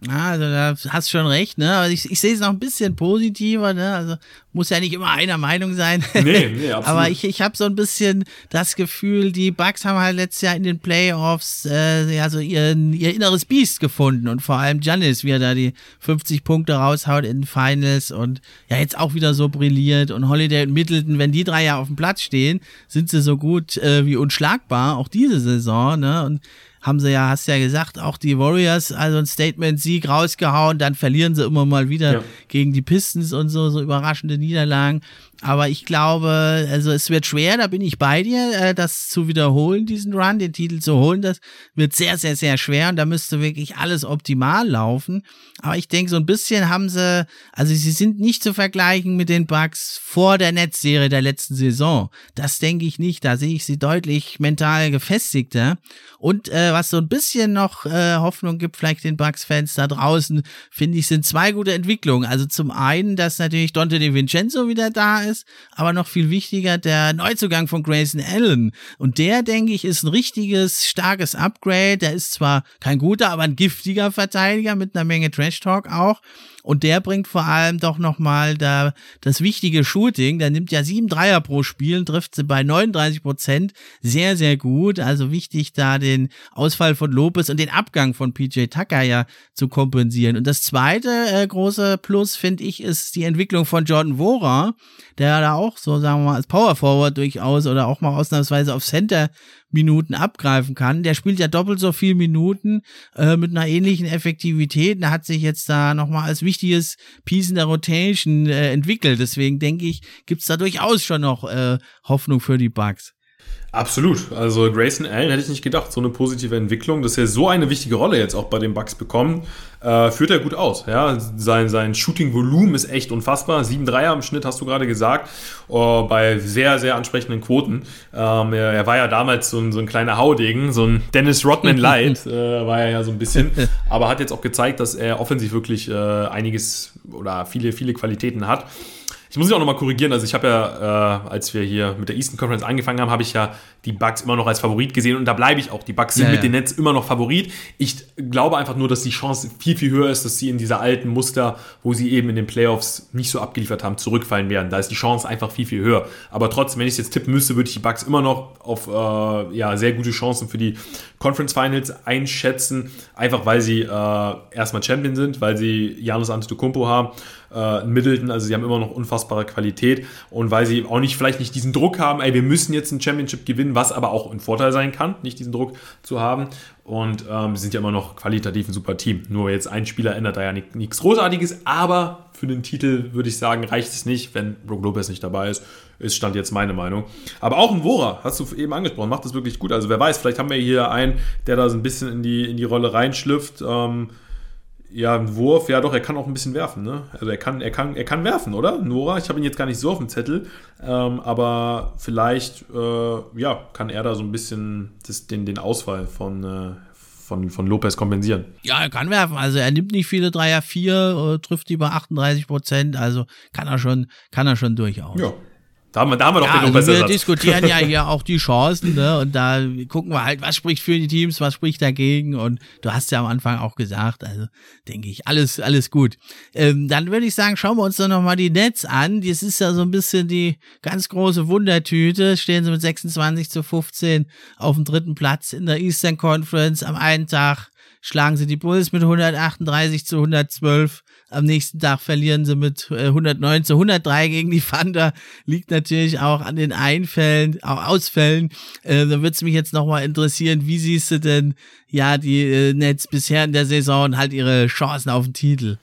Also da hast du schon recht, ne? Aber ich, ich sehe es noch ein bisschen positiver, ne? Also muss ja nicht immer einer Meinung sein. Nee, nee, <laughs> absolut. Aber ich, ich habe so ein bisschen das Gefühl, die Bucks haben halt letztes Jahr in den Playoffs äh, ja so ihr, ihr inneres Biest gefunden und vor allem Giannis, wie er da die 50 Punkte raushaut in den Finals und ja jetzt auch wieder so brilliert und Holiday und Middleton, wenn die drei ja auf dem Platz stehen, sind sie so gut äh, wie unschlagbar, auch diese Saison, ne? Und haben sie ja, hast ja gesagt, auch die Warriors, also ein Statement-Sieg rausgehauen, dann verlieren sie immer mal wieder ja. gegen die Pistons und so, so überraschende Niederlagen. Aber ich glaube, also es wird schwer, da bin ich bei dir, äh, das zu wiederholen, diesen Run, den Titel zu holen. Das wird sehr, sehr, sehr schwer und da müsste wirklich alles optimal laufen. Aber ich denke, so ein bisschen haben sie, also sie sind nicht zu vergleichen mit den Bugs vor der Netzserie der letzten Saison. Das denke ich nicht. Da sehe ich sie deutlich mental gefestigter. Und äh, was so ein bisschen noch äh, Hoffnung gibt, vielleicht den Bugs-Fans da draußen, finde ich, sind zwei gute Entwicklungen. Also zum einen, dass natürlich Dante DiVincenzo wieder da ist, aber noch viel wichtiger der Neuzugang von Grayson Allen. Und der, denke ich, ist ein richtiges, starkes Upgrade. Der ist zwar kein guter, aber ein giftiger Verteidiger mit einer Menge Trash Talk auch. Und der bringt vor allem doch nochmal da das wichtige Shooting. Der nimmt ja sieben Dreier pro Spiel, trifft sie bei 39 Prozent. Sehr, sehr gut. Also wichtig, da den Ausfall von Lopez und den Abgang von PJ Tucker ja zu kompensieren. Und das zweite äh, große Plus, finde ich, ist die Entwicklung von Jordan Wora, der da auch so, sagen wir mal, als Power Forward durchaus oder auch mal ausnahmsweise auf Center Minuten abgreifen kann. Der spielt ja doppelt so viel Minuten äh, mit einer ähnlichen Effektivität. Der hat sich jetzt da nochmal als wichtiges Piece in der Rotation äh, entwickelt. Deswegen denke ich, gibt's da durchaus schon noch äh, Hoffnung für die Bugs. Absolut. Also Grayson Allen hätte ich nicht gedacht. So eine positive Entwicklung, dass er so eine wichtige Rolle jetzt auch bei den Bucks bekommt, äh, führt er gut aus. Ja, sein, sein Shooting-Volumen ist echt unfassbar. Sieben Dreier im Schnitt, hast du gerade gesagt, oh, bei sehr, sehr ansprechenden Quoten. Ähm, er, er, war ja damals so ein, so ein kleiner Haudegen, so ein Dennis Rodman Light, <laughs> äh, war er ja so ein bisschen. Aber hat jetzt auch gezeigt, dass er offensiv wirklich äh, einiges oder viele, viele Qualitäten hat. Ich muss mich auch nochmal korrigieren. Also ich habe ja, äh, als wir hier mit der Eastern Conference angefangen haben, habe ich ja die Bucks immer noch als Favorit gesehen und da bleibe ich auch. Die Bucks sind ja, mit ja. den Nets immer noch Favorit. Ich glaube einfach nur, dass die Chance viel, viel höher ist, dass sie in dieser alten Muster, wo sie eben in den Playoffs nicht so abgeliefert haben, zurückfallen werden. Da ist die Chance einfach viel, viel höher. Aber trotzdem, wenn ich es jetzt tippen müsste, würde ich die Bucks immer noch auf äh, ja, sehr gute Chancen für die Conference Finals einschätzen. Einfach weil sie äh, erstmal Champion sind, weil sie Janus Antetokounmpo haben äh, Middleton, also sie haben immer noch unfassbare Qualität und weil sie auch nicht vielleicht nicht diesen Druck haben, ey, wir müssen jetzt ein Championship gewinnen, was aber auch ein Vorteil sein kann, nicht diesen Druck zu haben und ähm, sie sind ja immer noch qualitativ ein super Team. Nur jetzt ein Spieler ändert da ja nichts Großartiges, aber für den Titel würde ich sagen, reicht es nicht, wenn Brook Lopez nicht dabei ist. Ist Stand jetzt meine Meinung. Aber auch ein Wora, hast du eben angesprochen, macht das wirklich gut. Also wer weiß, vielleicht haben wir hier einen, der da so ein bisschen in die, in die Rolle reinschlüpft. Ähm, ja, ein Wurf, ja doch, er kann auch ein bisschen werfen, ne? Also er kann, er kann, er kann werfen, oder? Nora, ich habe ihn jetzt gar nicht so auf dem Zettel, ähm, aber vielleicht, äh, ja, kann er da so ein bisschen das, den, den Ausfall von, äh, von, von Lopez kompensieren. Ja, er kann werfen. Also er nimmt nicht viele Dreier, vier, äh, trifft über 38 Prozent, also kann er schon, kann er schon durchaus. Ja, da haben wir, da haben wir doch ja, den also Wir diskutieren ja hier auch die Chancen, ne? Und da gucken wir halt, was spricht für die Teams, was spricht dagegen. Und du hast ja am Anfang auch gesagt, also denke ich, alles, alles gut. Ähm, dann würde ich sagen, schauen wir uns doch nochmal die Nets an. Das ist ja so ein bisschen die ganz große Wundertüte. Stehen sie mit 26 zu 15 auf dem dritten Platz in der Eastern Conference. Am einen Tag schlagen sie die Bulls mit 138 zu 112 am nächsten Tag verlieren sie mit 109 äh, zu 103 gegen die Thunder. Liegt natürlich auch an den Einfällen, auch Ausfällen. Äh, da würde es mich jetzt nochmal interessieren, wie siehst du denn ja die äh, Nets bisher in der Saison und halt ihre Chancen auf den Titel?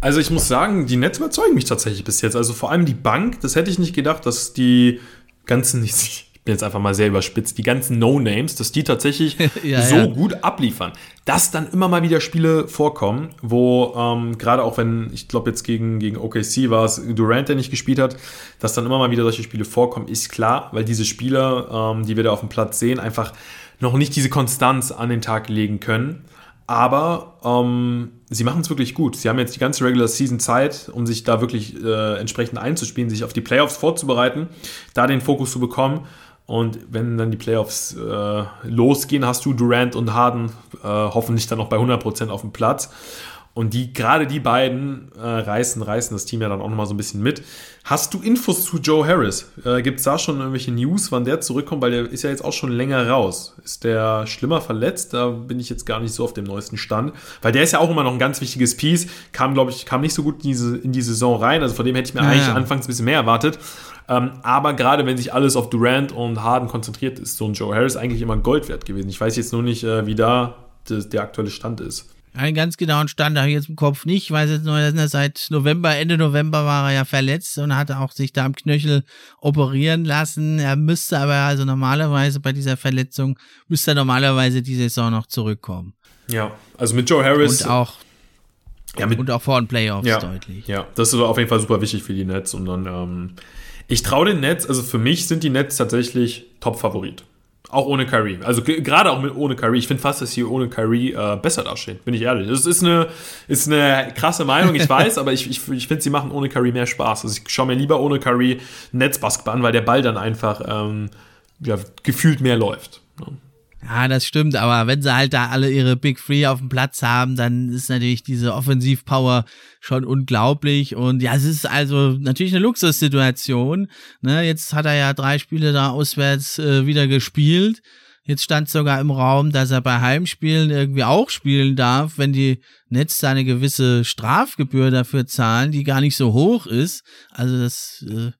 Also ich muss sagen, die Nets überzeugen mich tatsächlich bis jetzt. Also vor allem die Bank, das hätte ich nicht gedacht, dass die ganzen, ich bin jetzt einfach mal sehr überspitzt, die ganzen No-Names, dass die tatsächlich <laughs> ja, so ja. gut abliefern. Dass dann immer mal wieder Spiele vorkommen, wo ähm, gerade auch wenn, ich glaube jetzt gegen, gegen OKC war es Durant, der nicht gespielt hat, dass dann immer mal wieder solche Spiele vorkommen, ist klar, weil diese Spieler, ähm, die wir da auf dem Platz sehen, einfach noch nicht diese Konstanz an den Tag legen können. Aber ähm, sie machen es wirklich gut. Sie haben jetzt die ganze Regular Season Zeit, um sich da wirklich äh, entsprechend einzuspielen, sich auf die Playoffs vorzubereiten, da den Fokus zu bekommen. Und wenn dann die Playoffs äh, losgehen, hast du Durant und Harden äh, hoffentlich dann noch bei 100% auf dem Platz. Und die, gerade die beiden äh, reißen, reißen das Team ja dann auch nochmal so ein bisschen mit. Hast du Infos zu Joe Harris? Äh, Gibt es da schon irgendwelche News, wann der zurückkommt? Weil der ist ja jetzt auch schon länger raus. Ist der schlimmer verletzt? Da bin ich jetzt gar nicht so auf dem neuesten Stand. Weil der ist ja auch immer noch ein ganz wichtiges Piece. Kam, glaube ich, kam nicht so gut in, diese, in die Saison rein. Also von dem hätte ich mir ja, eigentlich anfangs ein bisschen mehr erwartet. Ähm, aber gerade wenn sich alles auf Durant und Harden konzentriert, ist so ein Joe Harris eigentlich immer Gold wert gewesen. Ich weiß jetzt nur nicht, äh, wie da das, der aktuelle Stand ist. Einen ganz genauen Stand habe ich jetzt im Kopf nicht. Ich weiß jetzt nur, dass er seit November, Ende November war er ja verletzt und hatte auch sich da am Knöchel operieren lassen. Er müsste aber also normalerweise bei dieser Verletzung, müsste er normalerweise die Saison noch zurückkommen. Ja, also mit Joe Harris. Und auch ja, mit, und auch vor den Playoffs ja, deutlich. Ja, das ist auf jeden Fall super wichtig für die Nets. Und dann, ähm, ich traue den Nets, also für mich sind die Nets tatsächlich Top-Favorit. Auch ohne Kyrie. Also gerade auch mit ohne Kyrie. Ich finde fast, dass sie ohne Kyrie äh, besser dastehen, bin ich ehrlich. Das ist eine, ist eine krasse Meinung, ich <laughs> weiß, aber ich, ich, ich finde, sie machen ohne Kyrie mehr Spaß. Also ich schaue mir lieber ohne Kyrie Netzbasketball an, weil der Ball dann einfach ähm, ja, gefühlt mehr läuft. Ja, das stimmt, aber wenn sie halt da alle ihre Big Three auf dem Platz haben, dann ist natürlich diese Offensivpower schon unglaublich und ja, es ist also natürlich eine Luxussituation. Ne, jetzt hat er ja drei Spiele da auswärts äh, wieder gespielt. Jetzt stand sogar im Raum, dass er bei Heimspielen irgendwie auch spielen darf, wenn die Netz eine gewisse Strafgebühr dafür zahlen, die gar nicht so hoch ist. Also das äh,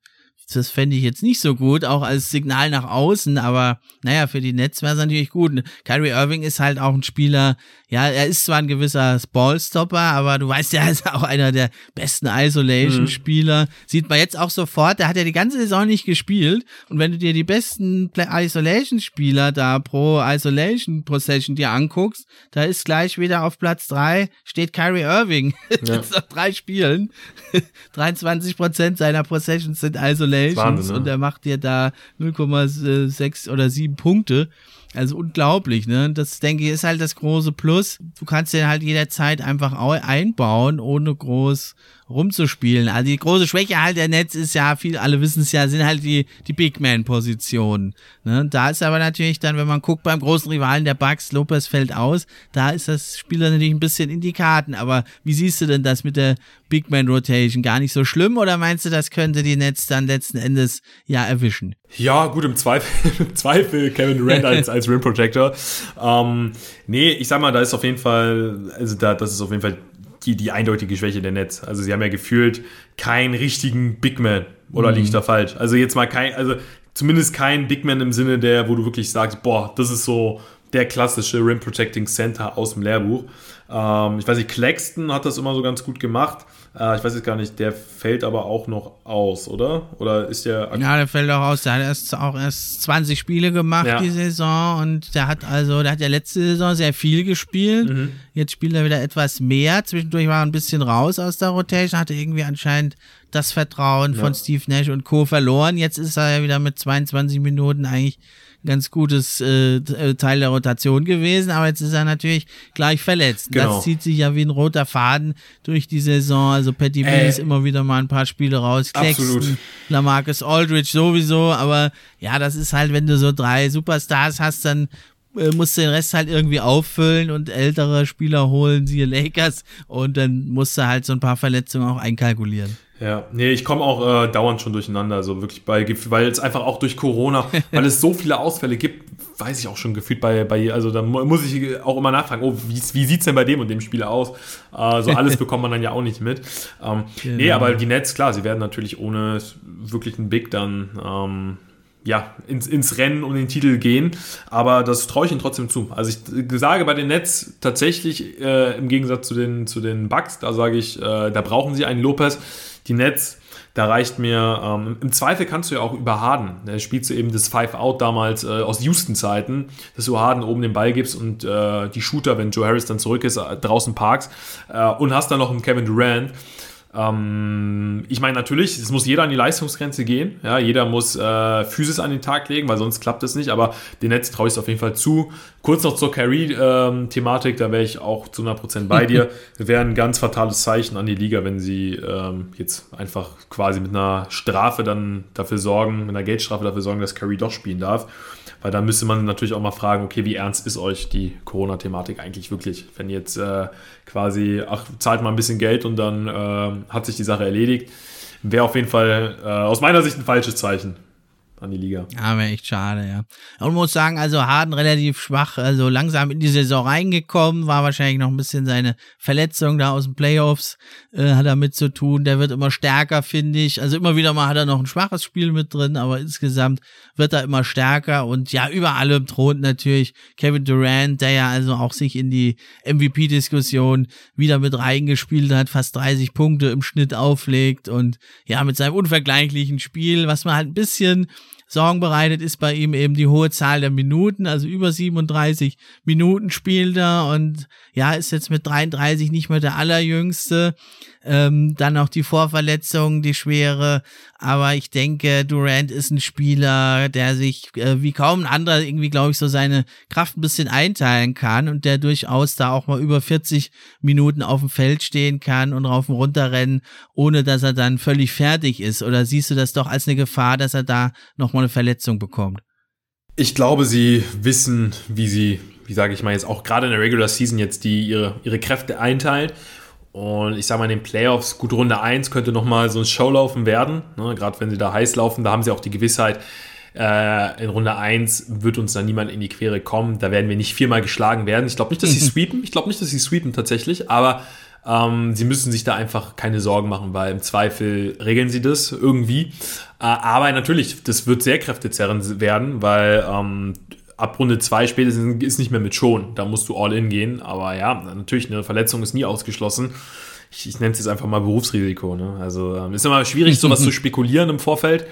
das fände ich jetzt nicht so gut, auch als Signal nach außen, aber naja, für die Nets wäre es natürlich gut. Kyrie Irving ist halt auch ein Spieler, ja, er ist zwar ein gewisser Ballstopper, aber du weißt ja, er ist auch einer der besten Isolation-Spieler. Mhm. Sieht man jetzt auch sofort, der hat ja die ganze Saison nicht gespielt. Und wenn du dir die besten Isolation-Spieler da pro Isolation-Possession dir anguckst, da ist gleich wieder auf Platz drei steht Kyrie Irving. <laughs> Ja. nach drei Spielen. <laughs> 23 Prozent seiner Possessions sind Isolations Wahnsinn, ne? und er macht dir da 0,6 oder 7 Punkte. Also unglaublich, ne? Das denke ich ist halt das große Plus. Du kannst den halt jederzeit einfach einbauen, ohne groß rumzuspielen. Also die große Schwäche halt der Netz ist ja, viel, alle wissen es ja, sind halt die, die Big Man-Positionen. Ne? Da ist aber natürlich dann, wenn man guckt beim großen Rivalen der Bucks, Lopez fällt aus, da ist das Spieler natürlich ein bisschen in die Karten. Aber wie siehst du denn das mit der Big Man Rotation? Gar nicht so schlimm oder meinst du, das könnte die Netz dann letzten Endes ja erwischen? Ja, gut, im Zweifel, <laughs> im Zweifel Kevin Durant als, als Rim Protector. Ähm, nee, ich sag mal, da ist auf jeden Fall, also da, das ist auf jeden Fall die, die eindeutige Schwäche der Netz. Also sie haben ja gefühlt keinen richtigen Big Man. Oder mhm. liege ich da falsch? Also jetzt mal kein, also zumindest kein Big Man im Sinne der, wo du wirklich sagst, boah, das ist so der klassische Rim Protecting Center aus dem Lehrbuch. Ähm, ich weiß nicht, Claxton hat das immer so ganz gut gemacht. Äh, ich weiß jetzt gar nicht, der fällt aber auch noch aus, oder? Oder ist der. Ja, der fällt auch aus. Der hat erst auch erst 20 Spiele gemacht ja. die Saison und der hat also, der hat ja letzte Saison sehr viel gespielt. Mhm. Jetzt spielt er wieder etwas mehr. Zwischendurch war er ein bisschen raus aus der Rotation, hatte irgendwie anscheinend das Vertrauen ja. von Steve Nash und Co. verloren. Jetzt ist er ja wieder mit 22 Minuten eigentlich ganz gutes äh, äh, Teil der Rotation gewesen, aber jetzt ist er natürlich gleich verletzt. Genau. Das zieht sich ja wie ein roter Faden durch die Saison. Also Patty äh, ist immer wieder mal ein paar Spiele raus. Claxton, Lamarcus Aldridge sowieso, aber ja, das ist halt, wenn du so drei Superstars hast, dann äh, musst du den Rest halt irgendwie auffüllen und ältere Spieler holen, siehe Lakers, und dann musst du halt so ein paar Verletzungen auch einkalkulieren. Ja, nee, ich komme auch äh, dauernd schon durcheinander, also wirklich bei, weil es einfach auch durch Corona, <laughs> weil es so viele Ausfälle gibt, weiß ich auch schon gefühlt bei, bei also da muss ich auch immer nachfragen, oh, wie, wie sieht es denn bei dem und dem Spieler aus? Äh, so alles <laughs> bekommt man dann ja auch nicht mit. Ähm, genau. Nee, aber die Nets, klar, sie werden natürlich ohne wirklich einen Big dann ähm, ja, ins, ins Rennen um den Titel gehen. Aber das traue ich ihnen trotzdem zu. Also ich sage bei den Nets tatsächlich äh, im Gegensatz zu den, zu den Bucks, da sage ich, äh, da brauchen sie einen Lopez. Die Nets, da reicht mir, ähm, im Zweifel kannst du ja auch über Harden, da spielst du eben das Five-Out damals äh, aus Houston-Zeiten, dass du Harden oben den Ball gibst und äh, die Shooter, wenn Joe Harris dann zurück ist, äh, draußen parkst äh, und hast dann noch einen Kevin Durant, ähm, ich meine, natürlich, es muss jeder an die Leistungsgrenze gehen. Ja, jeder muss äh, Physis an den Tag legen, weil sonst klappt es nicht. Aber den Netz traue ich es auf jeden Fall zu. Kurz noch zur Carry-Thematik, ähm, da wäre ich auch zu 100% bei dir. <laughs> wäre ein ganz fatales Zeichen an die Liga, wenn sie ähm, jetzt einfach quasi mit einer Strafe dann dafür sorgen, mit einer Geldstrafe dafür sorgen, dass Carry doch spielen darf. Weil da müsste man natürlich auch mal fragen, okay, wie ernst ist euch die Corona-Thematik eigentlich wirklich? Wenn jetzt äh, quasi, ach, zahlt mal ein bisschen Geld und dann äh, hat sich die Sache erledigt, wäre auf jeden Fall äh, aus meiner Sicht ein falsches Zeichen an die Liga. Wäre echt schade, ja. Und muss sagen, also Harden relativ schwach, also langsam in die Saison reingekommen, war wahrscheinlich noch ein bisschen seine Verletzung da aus den Playoffs, äh, hat er mit zu tun. Der wird immer stärker, finde ich. Also immer wieder mal hat er noch ein schwaches Spiel mit drin, aber insgesamt wird er immer stärker und ja, über allem thront natürlich Kevin Durant, der ja also auch sich in die MVP-Diskussion wieder mit reingespielt hat, fast 30 Punkte im Schnitt auflegt und ja, mit seinem unvergleichlichen Spiel, was man halt ein bisschen Sorgen bereitet ist bei ihm eben die hohe Zahl der Minuten, also über 37 Minuten spielt er und ja, ist jetzt mit 33 nicht mehr der allerjüngste. Ähm, dann noch die Vorverletzung, die schwere. Aber ich denke, Durant ist ein Spieler, der sich äh, wie kaum ein anderer irgendwie, glaube ich, so seine Kraft ein bisschen einteilen kann und der durchaus da auch mal über 40 Minuten auf dem Feld stehen kann und rauf und runter rennen, ohne dass er dann völlig fertig ist. Oder siehst du das doch als eine Gefahr, dass er da nochmal eine Verletzung bekommt? Ich glaube, sie wissen, wie sie, wie sage ich mal jetzt auch gerade in der Regular Season jetzt die ihre, ihre Kräfte einteilen und ich sage mal, in den Playoffs, gut, Runde 1 könnte nochmal so ein Showlaufen werden. Ne? Gerade wenn sie da heiß laufen, da haben sie auch die Gewissheit, äh, in Runde 1 wird uns da niemand in die Quere kommen. Da werden wir nicht viermal geschlagen werden. Ich glaube nicht, dass sie sweepen. Ich glaube nicht, dass sie sweepen tatsächlich, aber ähm, sie müssen sich da einfach keine Sorgen machen, weil im Zweifel regeln sie das irgendwie. Äh, aber natürlich, das wird sehr kräftezerrend werden, weil ähm, ab Runde 2 spätestens ist nicht mehr mit schon. Da musst du all in gehen. Aber ja, natürlich, eine Verletzung ist nie ausgeschlossen. Ich, ich nenne es jetzt einfach mal Berufsrisiko. Ne? Also ähm, ist immer schwierig, sowas zu <laughs> spekulieren im Vorfeld.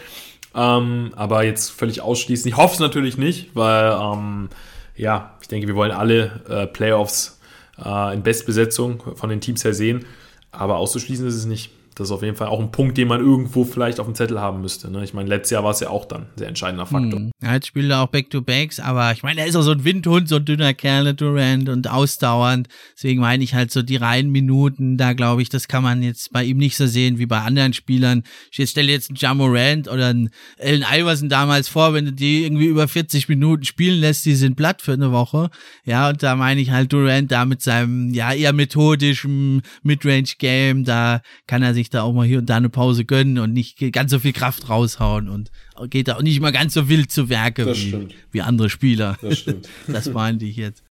Ähm, aber jetzt völlig ausschließen. Ich hoffe es natürlich nicht, weil ähm, ja, ich denke, wir wollen alle äh, Playoffs äh, in Bestbesetzung von den Teams her sehen. Aber auszuschließen ist es nicht. Das ist auf jeden Fall auch ein Punkt, den man irgendwo vielleicht auf dem Zettel haben müsste. Ne? Ich meine, letztes Jahr war es ja auch dann ein sehr entscheidender Faktor. Hm. Ja, jetzt spielt er auch Back-to-Backs, aber ich meine, er ist auch so ein Windhund, so ein dünner Kerl, Durant und ausdauernd. Deswegen meine ich halt so die reinen Minuten, da glaube ich, das kann man jetzt bei ihm nicht so sehen wie bei anderen Spielern. Ich stelle jetzt einen Jamorant oder einen Allen Iverson damals vor, wenn du die irgendwie über 40 Minuten spielen lässt, die sind platt für eine Woche. Ja, und da meine ich halt Durant da mit seinem, ja, eher methodischen Midrange-Game, da kann er sich da auch mal hier und da eine Pause gönnen und nicht ganz so viel Kraft raushauen und geht da auch nicht mal ganz so wild zu Werke wie, wie, andere Spieler. Das stimmt. <laughs> das meinte ich jetzt.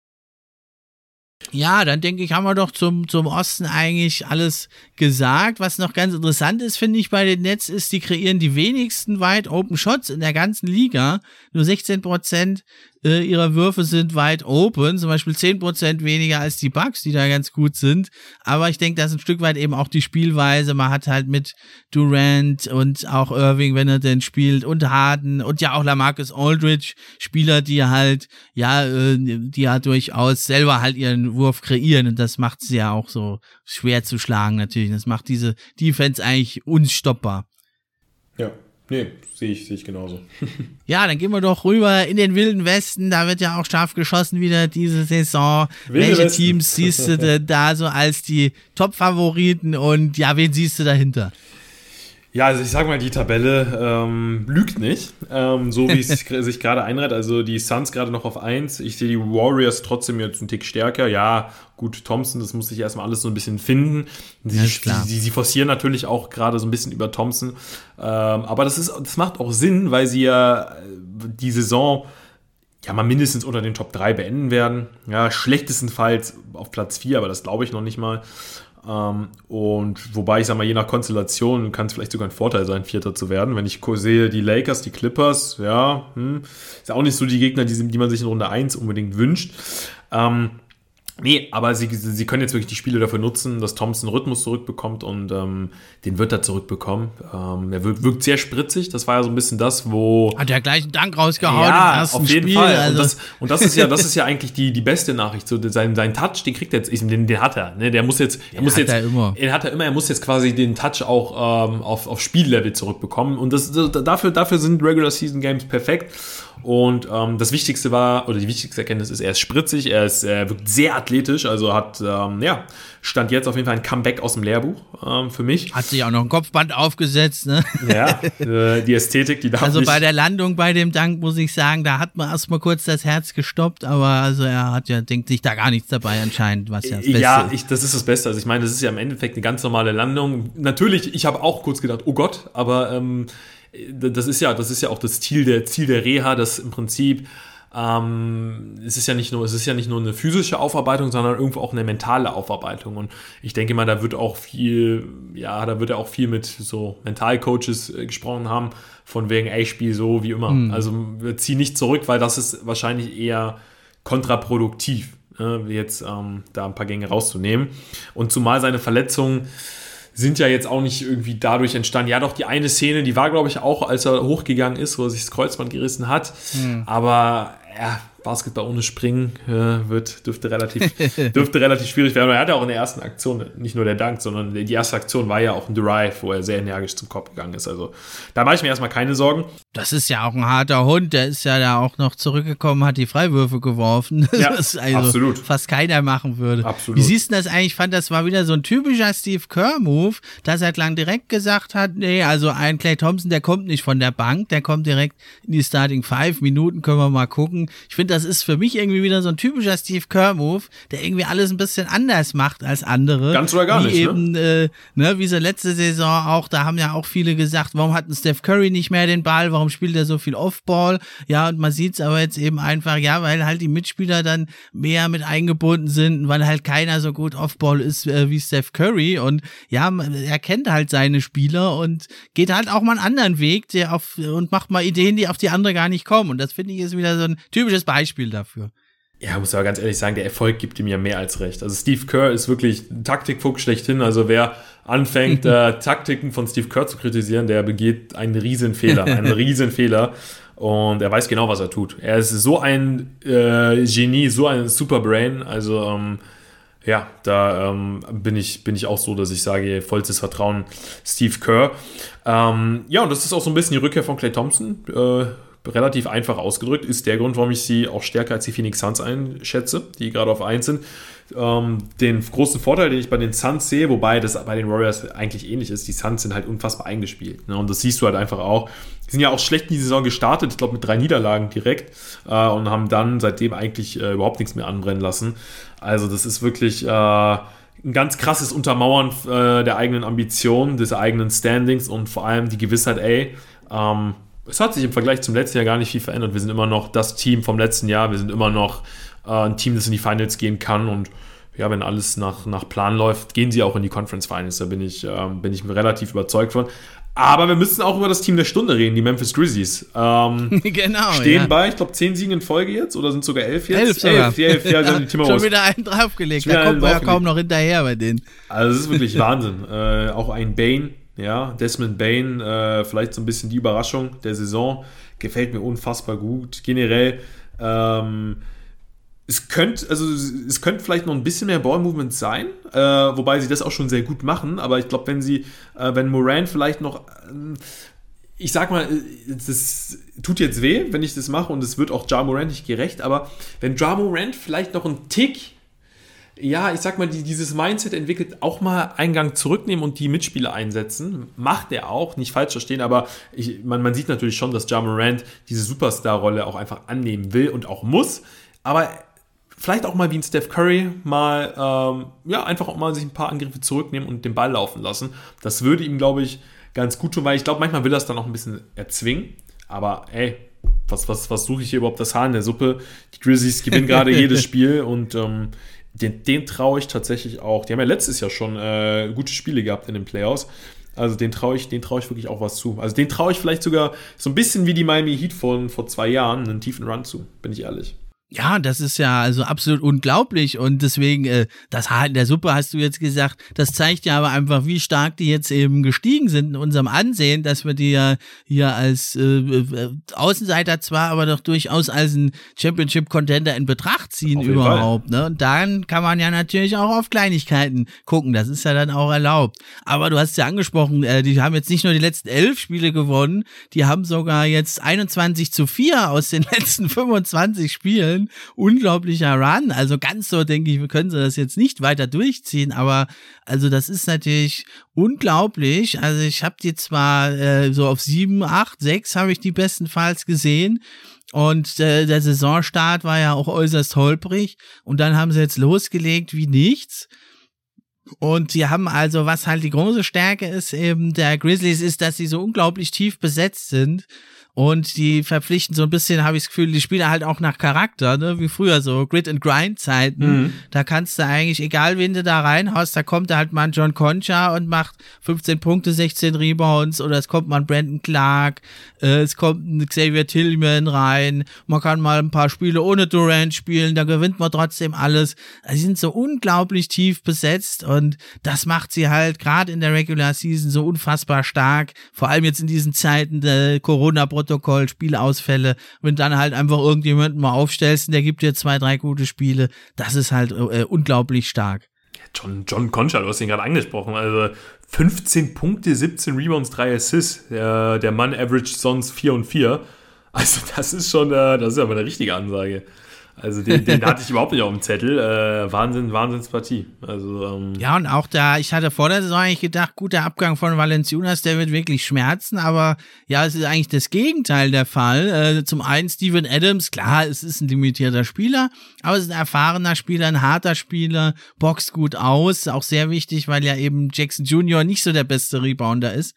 Ja, dann denke ich, haben wir doch zum, zum Osten eigentlich alles gesagt. Was noch ganz interessant ist, finde ich, bei den Nets ist, die kreieren die wenigsten Wide Open Shots in der ganzen Liga. Nur 16 Prozent äh, ihrer Würfe sind weit open, zum Beispiel zehn Prozent weniger als die Bucks, die da ganz gut sind. Aber ich denke, das ist ein Stück weit eben auch die Spielweise. Man hat halt mit Durant und auch Irving, wenn er denn spielt, und Harden und ja auch Lamarcus Aldridge, Spieler, die halt, ja, äh, die ja durchaus selber halt ihren Wurf kreieren und das macht sie ja auch so schwer zu schlagen natürlich. Das macht diese Defense eigentlich unstoppbar. Ja. Nee, sehe ich, sehe ich genauso. <laughs> ja, dann gehen wir doch rüber in den Wilden Westen. Da wird ja auch scharf geschossen wieder diese Saison. Wilde Welche Westen. Teams siehst du denn da so als die Top-Favoriten und ja, wen siehst du dahinter? Ja, also ich sag mal, die Tabelle ähm, lügt nicht, ähm, so wie es <laughs> sich gerade einreiht. Also die Suns gerade noch auf 1. Ich sehe die Warriors trotzdem jetzt einen Tick stärker. Ja, gut, Thompson, das muss sich erstmal alles so ein bisschen finden. Sie, ja, sie, sie, forcieren natürlich auch gerade so ein bisschen über Thompson. Ähm, aber das, ist, das macht auch Sinn, weil sie ja äh, die Saison ja mal mindestens unter den Top 3 beenden werden. Ja, schlechtestenfalls auf Platz 4, aber das glaube ich noch nicht mal. Ähm, und wobei ich sage mal, je nach Konstellation kann es vielleicht sogar ein Vorteil sein, Vierter zu werden. Wenn ich sehe, die Lakers, die Clippers, ja, hm, ist auch nicht so die Gegner, die, die man sich in Runde 1 unbedingt wünscht. Ähm, Nee, aber sie, sie können jetzt wirklich die Spiele dafür nutzen, dass Thompson Rhythmus zurückbekommt und ähm, den wird er zurückbekommen. Ähm, er wirkt, wirkt, sehr spritzig, das war ja so ein bisschen das, wo. Hat er gleich einen Dank rausgehauen ja, auf jeden Spiel, Fall. Also. Und, das, und das ist ja, das ist ja <laughs> eigentlich die, die beste Nachricht. So, sein, sein Touch, den kriegt er jetzt, den, den hat er. Ne? Der muss jetzt, er den muss jetzt, er immer. Den hat er immer, er muss jetzt quasi den Touch auch ähm, auf, auf Spiellevel zurückbekommen. Und das, dafür, dafür sind Regular Season Games perfekt. Und ähm, das Wichtigste war, oder die wichtigste Erkenntnis ist, er ist spritzig, er, ist, er wirkt sehr athletisch, also hat, ähm, ja, stand jetzt auf jeden Fall ein Comeback aus dem Lehrbuch ähm, für mich. Hat sich auch noch ein Kopfband aufgesetzt, ne? Ja, äh, die Ästhetik, die darf Also nicht. bei der Landung bei dem Dank muss ich sagen, da hat man erstmal kurz das Herz gestoppt, aber also er hat ja, denkt sich da gar nichts dabei anscheinend, was ja das Beste Ja, ich, das ist das Beste. Also ich meine, das ist ja im Endeffekt eine ganz normale Landung. Natürlich, ich habe auch kurz gedacht, oh Gott, aber ähm, das ist ja, das ist ja auch das Ziel der, Ziel der Reha, dass im Prinzip ähm, es ist ja nicht nur, es ist ja nicht nur eine physische Aufarbeitung, sondern irgendwo auch eine mentale Aufarbeitung. Und ich denke mal, da wird auch viel, ja, da wird er auch viel mit so Mentalcoaches äh, gesprochen haben, von wegen, ey, spiel so wie immer. Mhm. Also zieh nicht zurück, weil das ist wahrscheinlich eher kontraproduktiv, ne, jetzt ähm, da ein paar Gänge rauszunehmen. Und zumal seine Verletzung sind ja jetzt auch nicht irgendwie dadurch entstanden. Ja, doch, die eine Szene, die war, glaube ich, auch, als er hochgegangen ist, wo er sich das Kreuzband gerissen hat. Hm. Aber ja, Basketball ohne Springen äh, wird, dürfte, relativ, <laughs> dürfte relativ schwierig werden. Er hatte auch in der ersten Aktion, nicht nur der Dank, sondern die erste Aktion war ja auch ein Drive, wo er sehr energisch zum Kopf gegangen ist. Also da mache ich mir erstmal keine Sorgen. Das ist ja auch ein harter Hund, der ist ja da auch noch zurückgekommen, hat die Freiwürfe geworfen. <laughs> Ja, das also absolut. fast keiner machen würde. Absolut. Wie siehst du das eigentlich? Ich fand, das war wieder so ein typischer Steve Kerr-Move, dass er lang direkt gesagt hat, nee, also ein Clay Thompson, der kommt nicht von der Bank, der kommt direkt in die Starting Five. Minuten können wir mal gucken. Ich finde, das ist für mich irgendwie wieder so ein typischer Steve Kerr-Move, der irgendwie alles ein bisschen anders macht als andere. Ganz oder gar wie nicht, ne? eben, ne? Äh, ne, wie so letzte Saison auch, da haben ja auch viele gesagt, warum hat ein Steph Curry nicht mehr den Ball, warum spielt er so viel Off-Ball? Ja, und man sieht es aber jetzt eben einfach, ja, weil halt die Mitspieler dann mehr mit eingebunden sind, weil halt keiner so gut Off-Ball ist äh, wie Steph Curry und ja, er kennt halt seine Spieler und geht halt auch mal einen anderen Weg, der auf, und macht mal Ideen, die auf die andere gar nicht kommen. Und das finde ich ist wieder so ein typisches Beispiel dafür dafür. Ja, muss aber ganz ehrlich sagen, der Erfolg gibt ihm ja mehr als recht. Also Steve Kerr ist wirklich ein Taktikfuchs schlechthin. Also wer anfängt, <laughs> äh, Taktiken von Steve Kerr zu kritisieren, der begeht einen Riesenfehler. Einen <laughs> Riesenfehler. Und er weiß genau, was er tut. Er ist so ein äh, Genie, so ein Superbrain. Also ähm, Ja, da ähm, bin, ich, bin ich auch so, dass ich sage, vollstes Vertrauen Steve Kerr. Ähm, ja, und das ist auch so ein bisschen die Rückkehr von Clay Thompson. Äh, relativ einfach ausgedrückt, ist der Grund, warum ich sie auch stärker als die Phoenix Suns einschätze, die gerade auf 1 sind. Ähm, den großen Vorteil, den ich bei den Suns sehe, wobei das bei den Warriors eigentlich ähnlich ist, die Suns sind halt unfassbar eingespielt. Ne? Und das siehst du halt einfach auch. Die sind ja auch schlecht in die Saison gestartet, ich glaube mit drei Niederlagen direkt äh, und haben dann seitdem eigentlich äh, überhaupt nichts mehr anbrennen lassen. Also das ist wirklich... Äh, ein ganz krasses Untermauern äh, der eigenen Ambitionen, des eigenen Standings und vor allem die Gewissheit, ey, ähm, es hat sich im Vergleich zum letzten Jahr gar nicht viel verändert. Wir sind immer noch das Team vom letzten Jahr. Wir sind immer noch äh, ein Team, das in die Finals gehen kann. Und ja, wenn alles nach, nach Plan läuft, gehen sie auch in die Conference Finals. Da bin ich, äh, bin ich relativ überzeugt von. Aber wir müssen auch über das Team der Stunde reden, die Memphis Grizzlies. Ähm, <laughs> genau. Stehen ja. bei, ich glaube, zehn Siegen in Folge jetzt oder sind sogar elf jetzt? Elf, sogar. elf, elf ja, ja, <laughs> Schon wieder einen draufgelegt. Da kommt man ja kaum noch hinterher bei denen. Also, es ist wirklich Wahnsinn. Äh, auch ein Bane, ja, Desmond Bain, äh, vielleicht so ein bisschen die Überraschung der Saison. Gefällt mir unfassbar gut. Generell, ähm, es könnte, also es könnte vielleicht noch ein bisschen mehr Ball-Movement sein, äh, wobei sie das auch schon sehr gut machen. Aber ich glaube, wenn sie, äh, wenn Moran vielleicht noch, äh, ich sag mal, das tut jetzt weh, wenn ich das mache und es wird auch Ja Morant nicht gerecht, aber wenn Ja Morant vielleicht noch einen Tick ja, ich sag mal, die, dieses Mindset entwickelt, auch mal Eingang zurücknehmen und die Mitspieler einsetzen. Macht er auch, nicht falsch verstehen, aber ich, man, man sieht natürlich schon, dass Ja Morant diese Superstar-Rolle auch einfach annehmen will und auch muss. Aber vielleicht auch mal wie ein Steph Curry mal, ähm, ja, einfach auch mal sich ein paar Angriffe zurücknehmen und den Ball laufen lassen. Das würde ihm, glaube ich, ganz gut tun, weil ich glaube, manchmal will er es dann auch ein bisschen erzwingen. Aber ey, was, was, was suche ich hier überhaupt das Haar in der Suppe? Die Grizzlies gewinnen gerade <laughs> jedes Spiel und ähm, den, den traue ich tatsächlich auch. Die haben ja letztes Jahr schon äh, gute Spiele gehabt in den Playoffs. Also den traue ich, den traue ich wirklich auch was zu. Also den traue ich vielleicht sogar so ein bisschen wie die Miami Heat von vor zwei Jahren einen tiefen Run zu, bin ich ehrlich. Ja, das ist ja also absolut unglaublich und deswegen, äh, das Haar in der Suppe hast du jetzt gesagt, das zeigt ja aber einfach, wie stark die jetzt eben gestiegen sind in unserem Ansehen, dass wir die ja hier als äh, äh Außenseiter zwar, aber doch durchaus als ein Championship-Contender in Betracht ziehen überhaupt. Ne? Und dann kann man ja natürlich auch auf Kleinigkeiten gucken, das ist ja dann auch erlaubt. Aber du hast ja angesprochen, äh, die haben jetzt nicht nur die letzten elf Spiele gewonnen, die haben sogar jetzt 21 zu 4 aus den <laughs> letzten 25 Spielen ein unglaublicher Run. Also ganz so, denke ich, wir können sie das jetzt nicht weiter durchziehen, aber also das ist natürlich unglaublich. Also ich habe die zwar äh, so auf sieben, acht, sechs habe ich die bestenfalls gesehen. Und äh, der Saisonstart war ja auch äußerst holprig. Und dann haben sie jetzt losgelegt wie nichts. Und sie haben also, was halt die große Stärke ist eben der Grizzlies, ist, dass sie so unglaublich tief besetzt sind. Und die verpflichten so ein bisschen, habe ich das Gefühl, die Spieler halt auch nach Charakter, ne? wie früher so Grid and Grind Zeiten. Mhm. Da kannst du eigentlich, egal wen du da reinhaust, da kommt da halt mal ein John Concha und macht 15 Punkte, 16 Rebounds oder es kommt mal ein Brandon Clark, äh, es kommt ein Xavier Tillman rein, man kann mal ein paar Spiele ohne Durant spielen, da gewinnt man trotzdem alles. Sie sind so unglaublich tief besetzt und das macht sie halt gerade in der Regular Season so unfassbar stark, vor allem jetzt in diesen Zeiten der corona Protokoll, Spielausfälle, wenn dann halt einfach irgendjemanden mal aufstellst und der gibt dir zwei, drei gute Spiele, das ist halt äh, unglaublich stark. John, John Concha, du hast ihn gerade angesprochen, also 15 Punkte, 17 Rebounds, 3 Assists. Der, der Mann averaged sonst 4 und 4. Also das ist schon, äh, das ist aber eine richtige Ansage. Also den, den hatte ich überhaupt nicht auf dem Zettel. Äh, Wahnsinn, Wahnsinnspartie. Also, ähm ja, und auch da, ich hatte vor der Saison eigentlich gedacht, gut, der Abgang von Valenciunas, der wird wirklich schmerzen, aber ja, es ist eigentlich das Gegenteil der Fall. Äh, zum einen Steven Adams, klar, es ist ein limitierter Spieler, aber es ist ein erfahrener Spieler, ein harter Spieler, boxt gut aus, auch sehr wichtig, weil ja eben Jackson Jr. nicht so der beste Rebounder ist.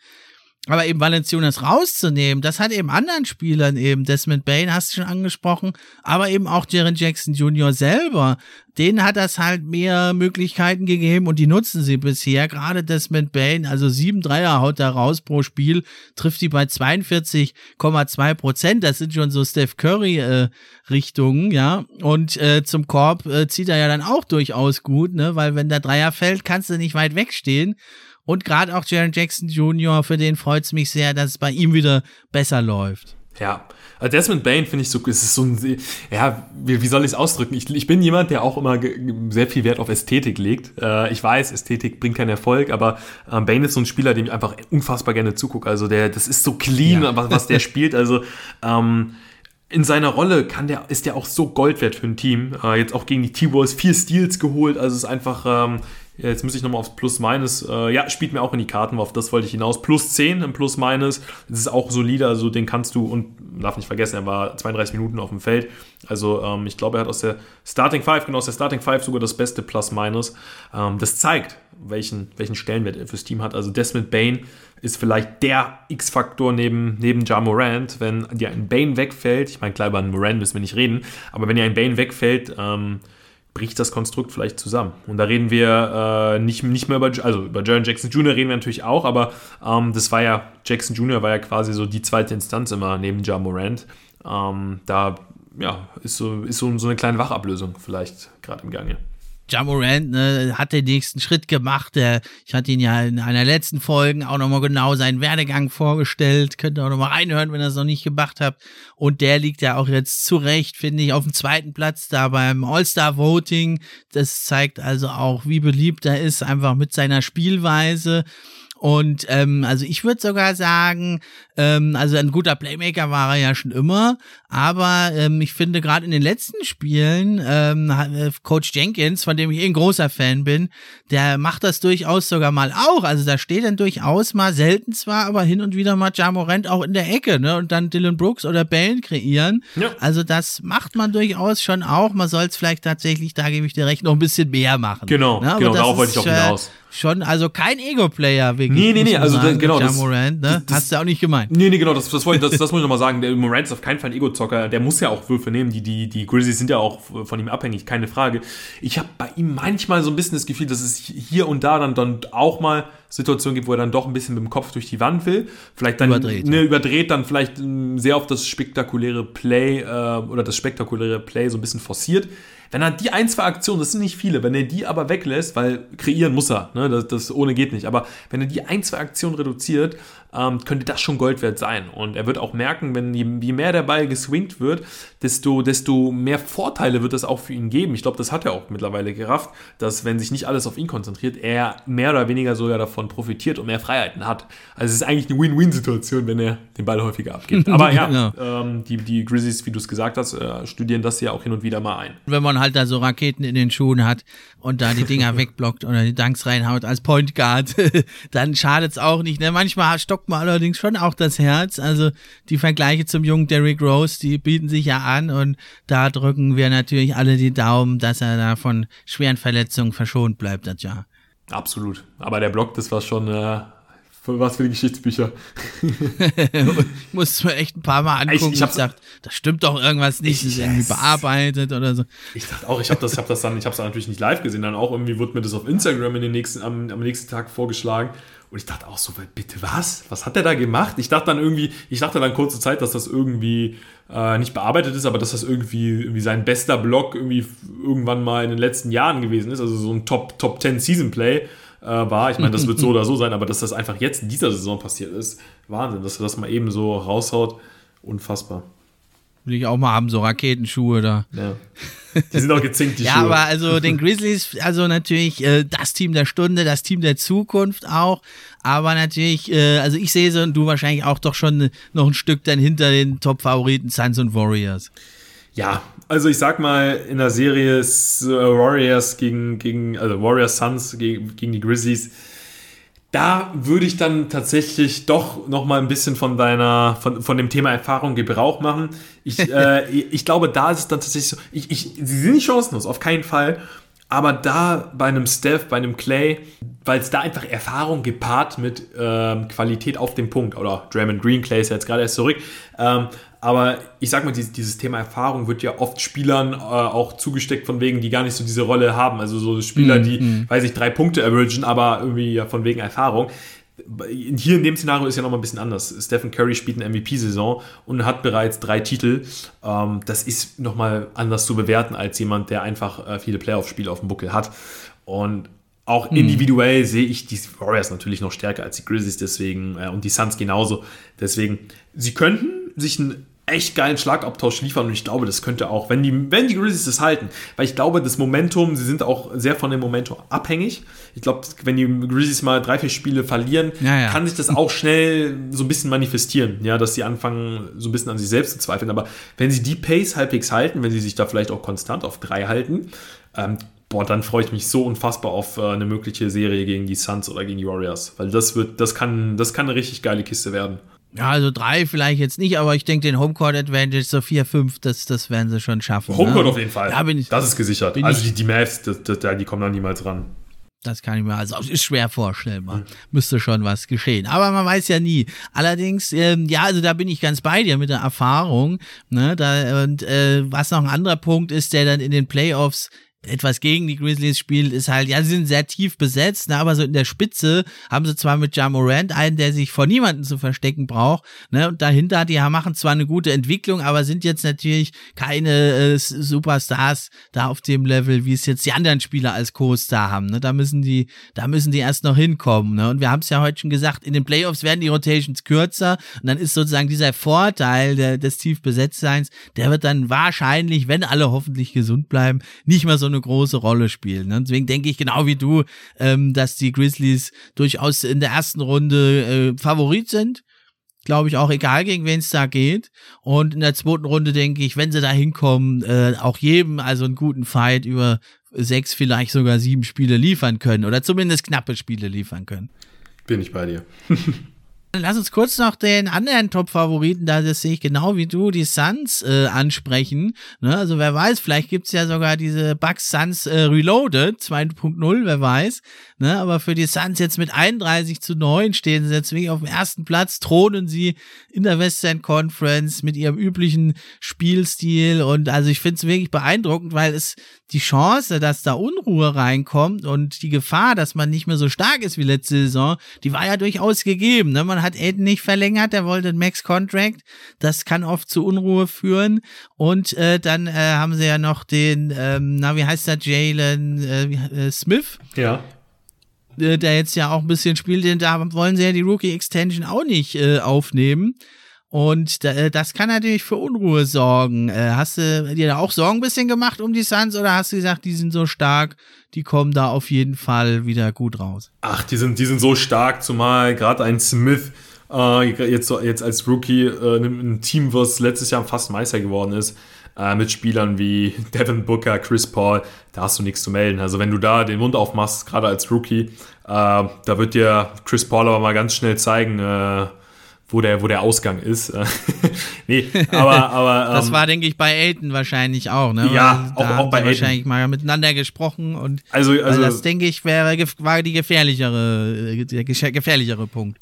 Aber eben Valenciunas rauszunehmen, das hat eben anderen Spielern eben, Desmond Bain hast du schon angesprochen, aber eben auch Jaren Jackson Jr. selber, denen hat das halt mehr Möglichkeiten gegeben und die nutzen sie bisher. Gerade Desmond Bain, also sieben Dreier haut er raus pro Spiel, trifft die bei 42,2 Prozent. Das sind schon so Steph Curry äh, Richtungen, ja. Und äh, zum Korb äh, zieht er ja dann auch durchaus gut, ne, weil wenn der Dreier fällt, kannst du nicht weit wegstehen. Und gerade auch Jaron Jackson Jr., für den freut es mich sehr, dass es bei ihm wieder besser läuft. Ja, also Desmond Bain finde ich so, es ist so ein, ja, wie, wie soll ich es ausdrücken? Ich, ich bin jemand, der auch immer sehr viel Wert auf Ästhetik legt. Äh, ich weiß, Ästhetik bringt keinen Erfolg, aber ähm, Bain ist so ein Spieler, dem ich einfach unfassbar gerne zugucke. Also der, das ist so clean, ja. was, was der <laughs> spielt. Also ähm, in seiner Rolle kann der, ist der auch so Gold wert für ein Team. Äh, jetzt auch gegen die T-Boys vier Steals geholt, also es ist einfach, ähm, ja, jetzt muss ich nochmal aufs Plus-Minus. Äh, ja, spielt mir auch in die Karten, auf das wollte ich hinaus. Plus 10 im Plus-Minus. Das ist auch solide, also den kannst du, und darf nicht vergessen, er war 32 Minuten auf dem Feld. Also ähm, ich glaube, er hat aus der Starting 5, genau aus der Starting 5 sogar das beste Plus-Minus. Ähm, das zeigt, welchen, welchen Stellenwert er fürs Team hat. Also Desmond Bain ist vielleicht der X-Faktor neben, neben Ja Morant. Wenn dir ein Bain wegfällt, ich meine, klar, über einen Morant müssen wir nicht reden, aber wenn dir ein Bain wegfällt, ähm, bricht das Konstrukt vielleicht zusammen. Und da reden wir äh, nicht, nicht mehr über, also über Jaron Jackson Jr. reden wir natürlich auch, aber ähm, das war ja, Jackson Jr. war ja quasi so die zweite Instanz immer neben Ja Morant. Ähm, da ja, ist, so, ist so, so eine kleine Wachablösung vielleicht gerade im Gange. Jamorant ne, hat den nächsten Schritt gemacht. Der, ich hatte ihn ja in einer letzten Folge auch nochmal genau seinen Werdegang vorgestellt. Könnt ihr auch nochmal reinhören, wenn ihr es noch nicht gemacht habt. Und der liegt ja auch jetzt zu Recht, finde ich, auf dem zweiten Platz da beim All-Star-Voting. Das zeigt also auch, wie beliebt er ist, einfach mit seiner Spielweise. Und ähm, also ich würde sogar sagen, ähm, also ein guter Playmaker war er ja schon immer, aber ähm, ich finde gerade in den letzten Spielen ähm, äh, Coach Jenkins, von dem ich eh ein großer Fan bin, der macht das durchaus sogar mal auch. Also da steht dann durchaus mal selten zwar, aber hin und wieder mal Jamorant auch in der Ecke, ne? Und dann Dylan Brooks oder Bellen kreieren. Ja. Also das macht man durchaus schon auch. Man soll es vielleicht tatsächlich, da gebe ich dir recht, noch ein bisschen mehr machen. Genau, ne? genau, darauf wollte ich auch hinaus. Äh, schon, also kein Ego-Player wirklich. Nee, nee, nee, also sagen, genau. Das, Morant, ne? das, Hast du auch nicht gemeint. Nee, nee, genau, das, das, das, das muss ich nochmal sagen. Der Morant ist auf keinen Fall ein Ego-Zocker. Der muss ja auch Würfe nehmen. Die, die, die Grizzlies sind ja auch von ihm abhängig, keine Frage. Ich habe bei ihm manchmal so ein bisschen das Gefühl, dass es hier und da dann, dann auch mal Situationen gibt, wo er dann doch ein bisschen mit dem Kopf durch die Wand will. Vielleicht dann überdreht, ne, überdreht dann vielleicht ähm, sehr auf das spektakuläre Play äh, oder das spektakuläre Play so ein bisschen forciert. Wenn er die ein, zwei Aktionen, das sind nicht viele, wenn er die aber weglässt, weil kreieren muss er, ne, das, das ohne geht nicht, aber wenn er die ein, zwei Aktionen reduziert, ähm, könnte das schon Gold wert sein. Und er wird auch merken, wenn je, je mehr der Ball geswingt wird, desto, desto mehr Vorteile wird das auch für ihn geben. Ich glaube, das hat er auch mittlerweile gerafft, dass wenn sich nicht alles auf ihn konzentriert, er mehr oder weniger sogar davon profitiert und mehr Freiheiten hat. Also es ist eigentlich eine Win-Win-Situation, wenn er den Ball häufiger abgibt. <laughs> Aber ja, genau. ähm, die, die Grizzlies, wie du es gesagt hast, äh, studieren das ja auch hin und wieder mal ein. Wenn man halt da so Raketen in den Schuhen hat und da die Dinger <laughs> wegblockt oder die Dunks reinhaut als Point Guard, <laughs> dann schadet es auch nicht. Ne? Manchmal stockt mir allerdings schon auch das Herz. Also die Vergleiche zum jungen Derrick Rose, die bieten sich ja an und da drücken wir natürlich alle die Daumen, dass er da von schweren Verletzungen verschont bleibt das Jahr. Absolut. Aber der Block, das war schon äh, was für die Geschichtsbücher. <laughs> ich muss mir echt ein paar Mal angucken. Ich, ich, ich dachte, das stimmt doch irgendwas nicht, das ist irgendwie bearbeitet oder so. Ich dachte auch, ich habe das, hab das dann, ich habe es natürlich nicht live gesehen, dann auch irgendwie wurde mir das auf Instagram in den nächsten, am, am nächsten Tag vorgeschlagen und ich dachte auch so, bitte was? Was hat der da gemacht? Ich dachte dann irgendwie, ich dachte dann kurze Zeit, dass das irgendwie äh, nicht bearbeitet ist, aber dass das irgendwie, irgendwie sein bester Block irgendwie irgendwann mal in den letzten Jahren gewesen ist. Also so ein Top, Top 10 Season Play äh, war. Ich meine, das wird so <laughs> oder so sein, aber dass das einfach jetzt in dieser Saison passiert ist, Wahnsinn, dass er das mal eben so raushaut. Unfassbar. Will ich auch mal haben, so Raketenschuhe da. Ja. Die sind auch gezinkt, die <laughs> ja, Schuhe. Ja, aber also den Grizzlies, also natürlich äh, das Team der Stunde, das Team der Zukunft auch. Aber natürlich, äh, also ich sehe so und du wahrscheinlich auch doch schon noch ein Stück dann hinter den Top-Favoriten Suns und Warriors. Ja, also ich sag mal, in der Serie äh, Warriors gegen, gegen, also Warriors Suns gegen, gegen die Grizzlies da würde ich dann tatsächlich doch noch mal ein bisschen von deiner, von, von dem Thema Erfahrung Gebrauch machen. Ich, <laughs> äh, ich glaube, da ist es dann tatsächlich so, ich, ich, sie sind nicht chancenlos, auf keinen Fall. Aber da bei einem Steph, bei einem Clay, weil es da einfach Erfahrung gepaart mit ähm, Qualität auf dem Punkt, oder Draymond Green, Clay ist ja jetzt gerade erst zurück, ähm, aber ich sag mal, dieses, Thema Erfahrung wird ja oft Spielern äh, auch zugesteckt, von wegen, die gar nicht so diese Rolle haben. Also so Spieler, die, mm, weiß ich, drei Punkte averagen, aber irgendwie ja von wegen Erfahrung. Hier in dem Szenario ist ja nochmal ein bisschen anders. Stephen Curry spielt eine MVP-Saison und hat bereits drei Titel. Ähm, das ist nochmal anders zu bewerten als jemand, der einfach äh, viele Playoff-Spiele auf dem Buckel hat. Und auch mhm. individuell sehe ich die Warriors natürlich noch stärker als die Grizzlies, deswegen, äh, und die Suns genauso. Deswegen, sie könnten sich einen echt geilen Schlagabtausch liefern und ich glaube, das könnte auch, wenn die, wenn die Grizzlies das halten, weil ich glaube, das Momentum, sie sind auch sehr von dem Momentum abhängig. Ich glaube, wenn die Grizzlies mal drei, vier Spiele verlieren, ja, ja. kann sich das auch schnell so ein bisschen manifestieren, ja, dass sie anfangen, so ein bisschen an sich selbst zu zweifeln. Aber wenn sie die Pace halbwegs halten, wenn sie sich da vielleicht auch konstant auf drei halten, ähm, boah, dann freue ich mich so unfassbar auf äh, eine mögliche Serie gegen die Suns oder gegen die Warriors, weil das wird, das kann, das kann eine richtig geile Kiste werden. Ja, also drei vielleicht jetzt nicht, aber ich denke, den Homecourt Advantage, so vier, fünf, das, das werden sie schon schaffen. Homecourt ne? auf jeden Fall. Da bin ich, das ist gesichert. Also die, die Mavs, das, das, die kommen da niemals ran. Das kann ich mir, also ist schwer vorstellbar. Mhm. Müsste schon was geschehen. Aber man weiß ja nie. Allerdings, ähm, ja, also da bin ich ganz bei dir mit der Erfahrung. Ne, da, und äh, was noch ein anderer Punkt ist, der dann in den Playoffs etwas gegen die Grizzlies spielt, ist halt, ja, sie sind sehr tief besetzt, ne, aber so in der Spitze haben sie zwar mit Ja Morant einen, der sich vor niemanden zu verstecken braucht, ne, und dahinter, die machen zwar eine gute Entwicklung, aber sind jetzt natürlich keine äh, Superstars da auf dem Level, wie es jetzt die anderen Spieler als Co-Star haben, ne, da müssen die, da müssen die erst noch hinkommen, ne, und wir haben es ja heute schon gesagt, in den Playoffs werden die Rotations kürzer und dann ist sozusagen dieser Vorteil der, des tief Besetztseins, der wird dann wahrscheinlich, wenn alle hoffentlich gesund bleiben, nicht mehr so eine eine große Rolle spielen. Ne? Deswegen denke ich genau wie du, ähm, dass die Grizzlies durchaus in der ersten Runde äh, Favorit sind. Glaube ich auch, egal gegen wen es da geht. Und in der zweiten Runde denke ich, wenn sie da hinkommen, äh, auch jedem also einen guten Fight über sechs, vielleicht sogar sieben Spiele liefern können. Oder zumindest knappe Spiele liefern können. Bin ich bei dir. <laughs> Lass uns kurz noch den anderen Top-Favoriten, da das sehe ich genau wie du, die Suns äh, ansprechen. Ne? Also wer weiß, vielleicht gibt's ja sogar diese Bucks Suns äh, Reloaded 2.0, wer weiß. Ne? Aber für die Suns jetzt mit 31 zu 9 stehen sie jetzt wirklich auf dem ersten Platz, thronen sie in der Western Conference mit ihrem üblichen Spielstil. Und also ich finde es wirklich beeindruckend, weil es die Chance, dass da Unruhe reinkommt und die Gefahr, dass man nicht mehr so stark ist wie letzte Saison, die war ja durchaus gegeben. Ne? Man hat Aiden nicht verlängert, der wollte einen Max-Contract. Das kann oft zu Unruhe führen. Und äh, dann äh, haben sie ja noch den, ähm, na, wie heißt der, Jalen äh, äh, Smith? Ja äh, der jetzt ja auch ein bisschen spielt, denn da wollen sie ja die Rookie Extension auch nicht äh, aufnehmen. Und äh, das kann natürlich für Unruhe sorgen. Äh, hast du dir da auch Sorgen ein bisschen gemacht um die Suns oder hast du gesagt, die sind so stark, die kommen da auf jeden Fall wieder gut raus? Ach, die sind, die sind so stark, zumal gerade ein Smith äh, jetzt, jetzt als Rookie äh, ein Team, was letztes Jahr fast Meister geworden ist, mit Spielern wie <laughs> Devin Booker, Chris Paul, da hast du nichts zu melden. Also wenn du da den Mund aufmachst, gerade als Rookie, da wird dir Chris Paul aber mal ganz schnell zeigen, wo der, wo der Ausgang ist. <laughs> nee, aber, aber. das ähm, war, denke ich, bei Elton wahrscheinlich auch, ne? Ja, auch, auch bei Elton. wahrscheinlich mal miteinander gesprochen und also, also das, denke ich, wäre, war die gefährlichere, der gefährlichere Punkt.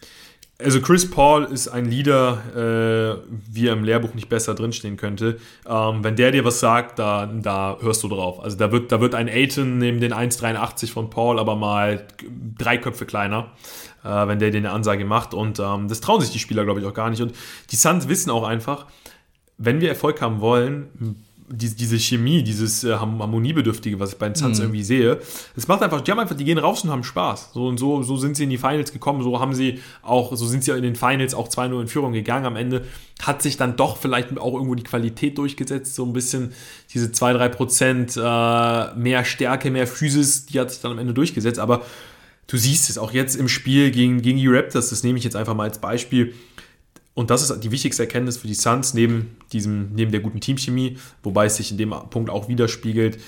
Also Chris Paul ist ein Leader, äh, wie er im Lehrbuch nicht besser drinstehen könnte. Ähm, wenn der dir was sagt, da, da hörst du drauf. Also da wird, da wird ein Aiton neben den 1,83 von Paul aber mal drei Köpfe kleiner äh, wenn der dir eine Ansage macht. Und ähm, das trauen sich die Spieler, glaube ich, auch gar nicht. Und die Suns wissen auch einfach, wenn wir Erfolg haben wollen, die, diese Chemie, dieses äh, Harmoniebedürftige, was ich bei den Suns mhm. irgendwie sehe, es macht einfach, die haben einfach, die gehen raus und haben Spaß. So und so, so sind sie in die Finals gekommen, so haben sie auch, so sind sie in den Finals auch 2-0 in Führung gegangen. Am Ende hat sich dann doch vielleicht auch irgendwo die Qualität durchgesetzt, so ein bisschen diese 2-3 Prozent äh, mehr Stärke, mehr Physis, die hat sich dann am Ende durchgesetzt, aber du siehst es auch jetzt im Spiel gegen, gegen die Raptors, das nehme ich jetzt einfach mal als Beispiel. Und das ist die wichtigste Erkenntnis für die Suns, neben, diesem, neben der guten Teamchemie, wobei es sich in dem Punkt auch widerspiegelt.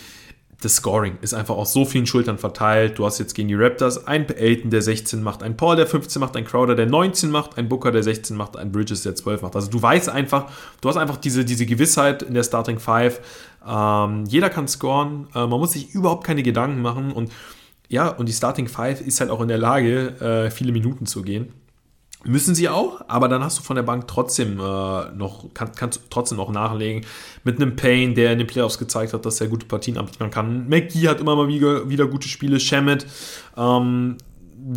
Das Scoring ist einfach auf so vielen Schultern verteilt. Du hast jetzt gegen die Raptors ein Elton, der 16 macht, ein Paul, der 15 macht, ein Crowder, der 19 macht, ein Booker, der 16 macht, ein Bridges, der 12 macht. Also du weißt einfach, du hast einfach diese, diese Gewissheit in der Starting Five. Ähm, jeder kann scoren, äh, man muss sich überhaupt keine Gedanken machen und ja, und die Starting Five ist halt auch in der Lage, äh, viele Minuten zu gehen. Müssen sie auch, aber dann hast du von der Bank trotzdem äh, noch, kann, kannst trotzdem noch nachlegen. Mit einem Payne, der in den Playoffs gezeigt hat, dass er gute Partien abliefern kann. McGee hat immer mal wieder, wieder gute Spiele. Shamit, ähm,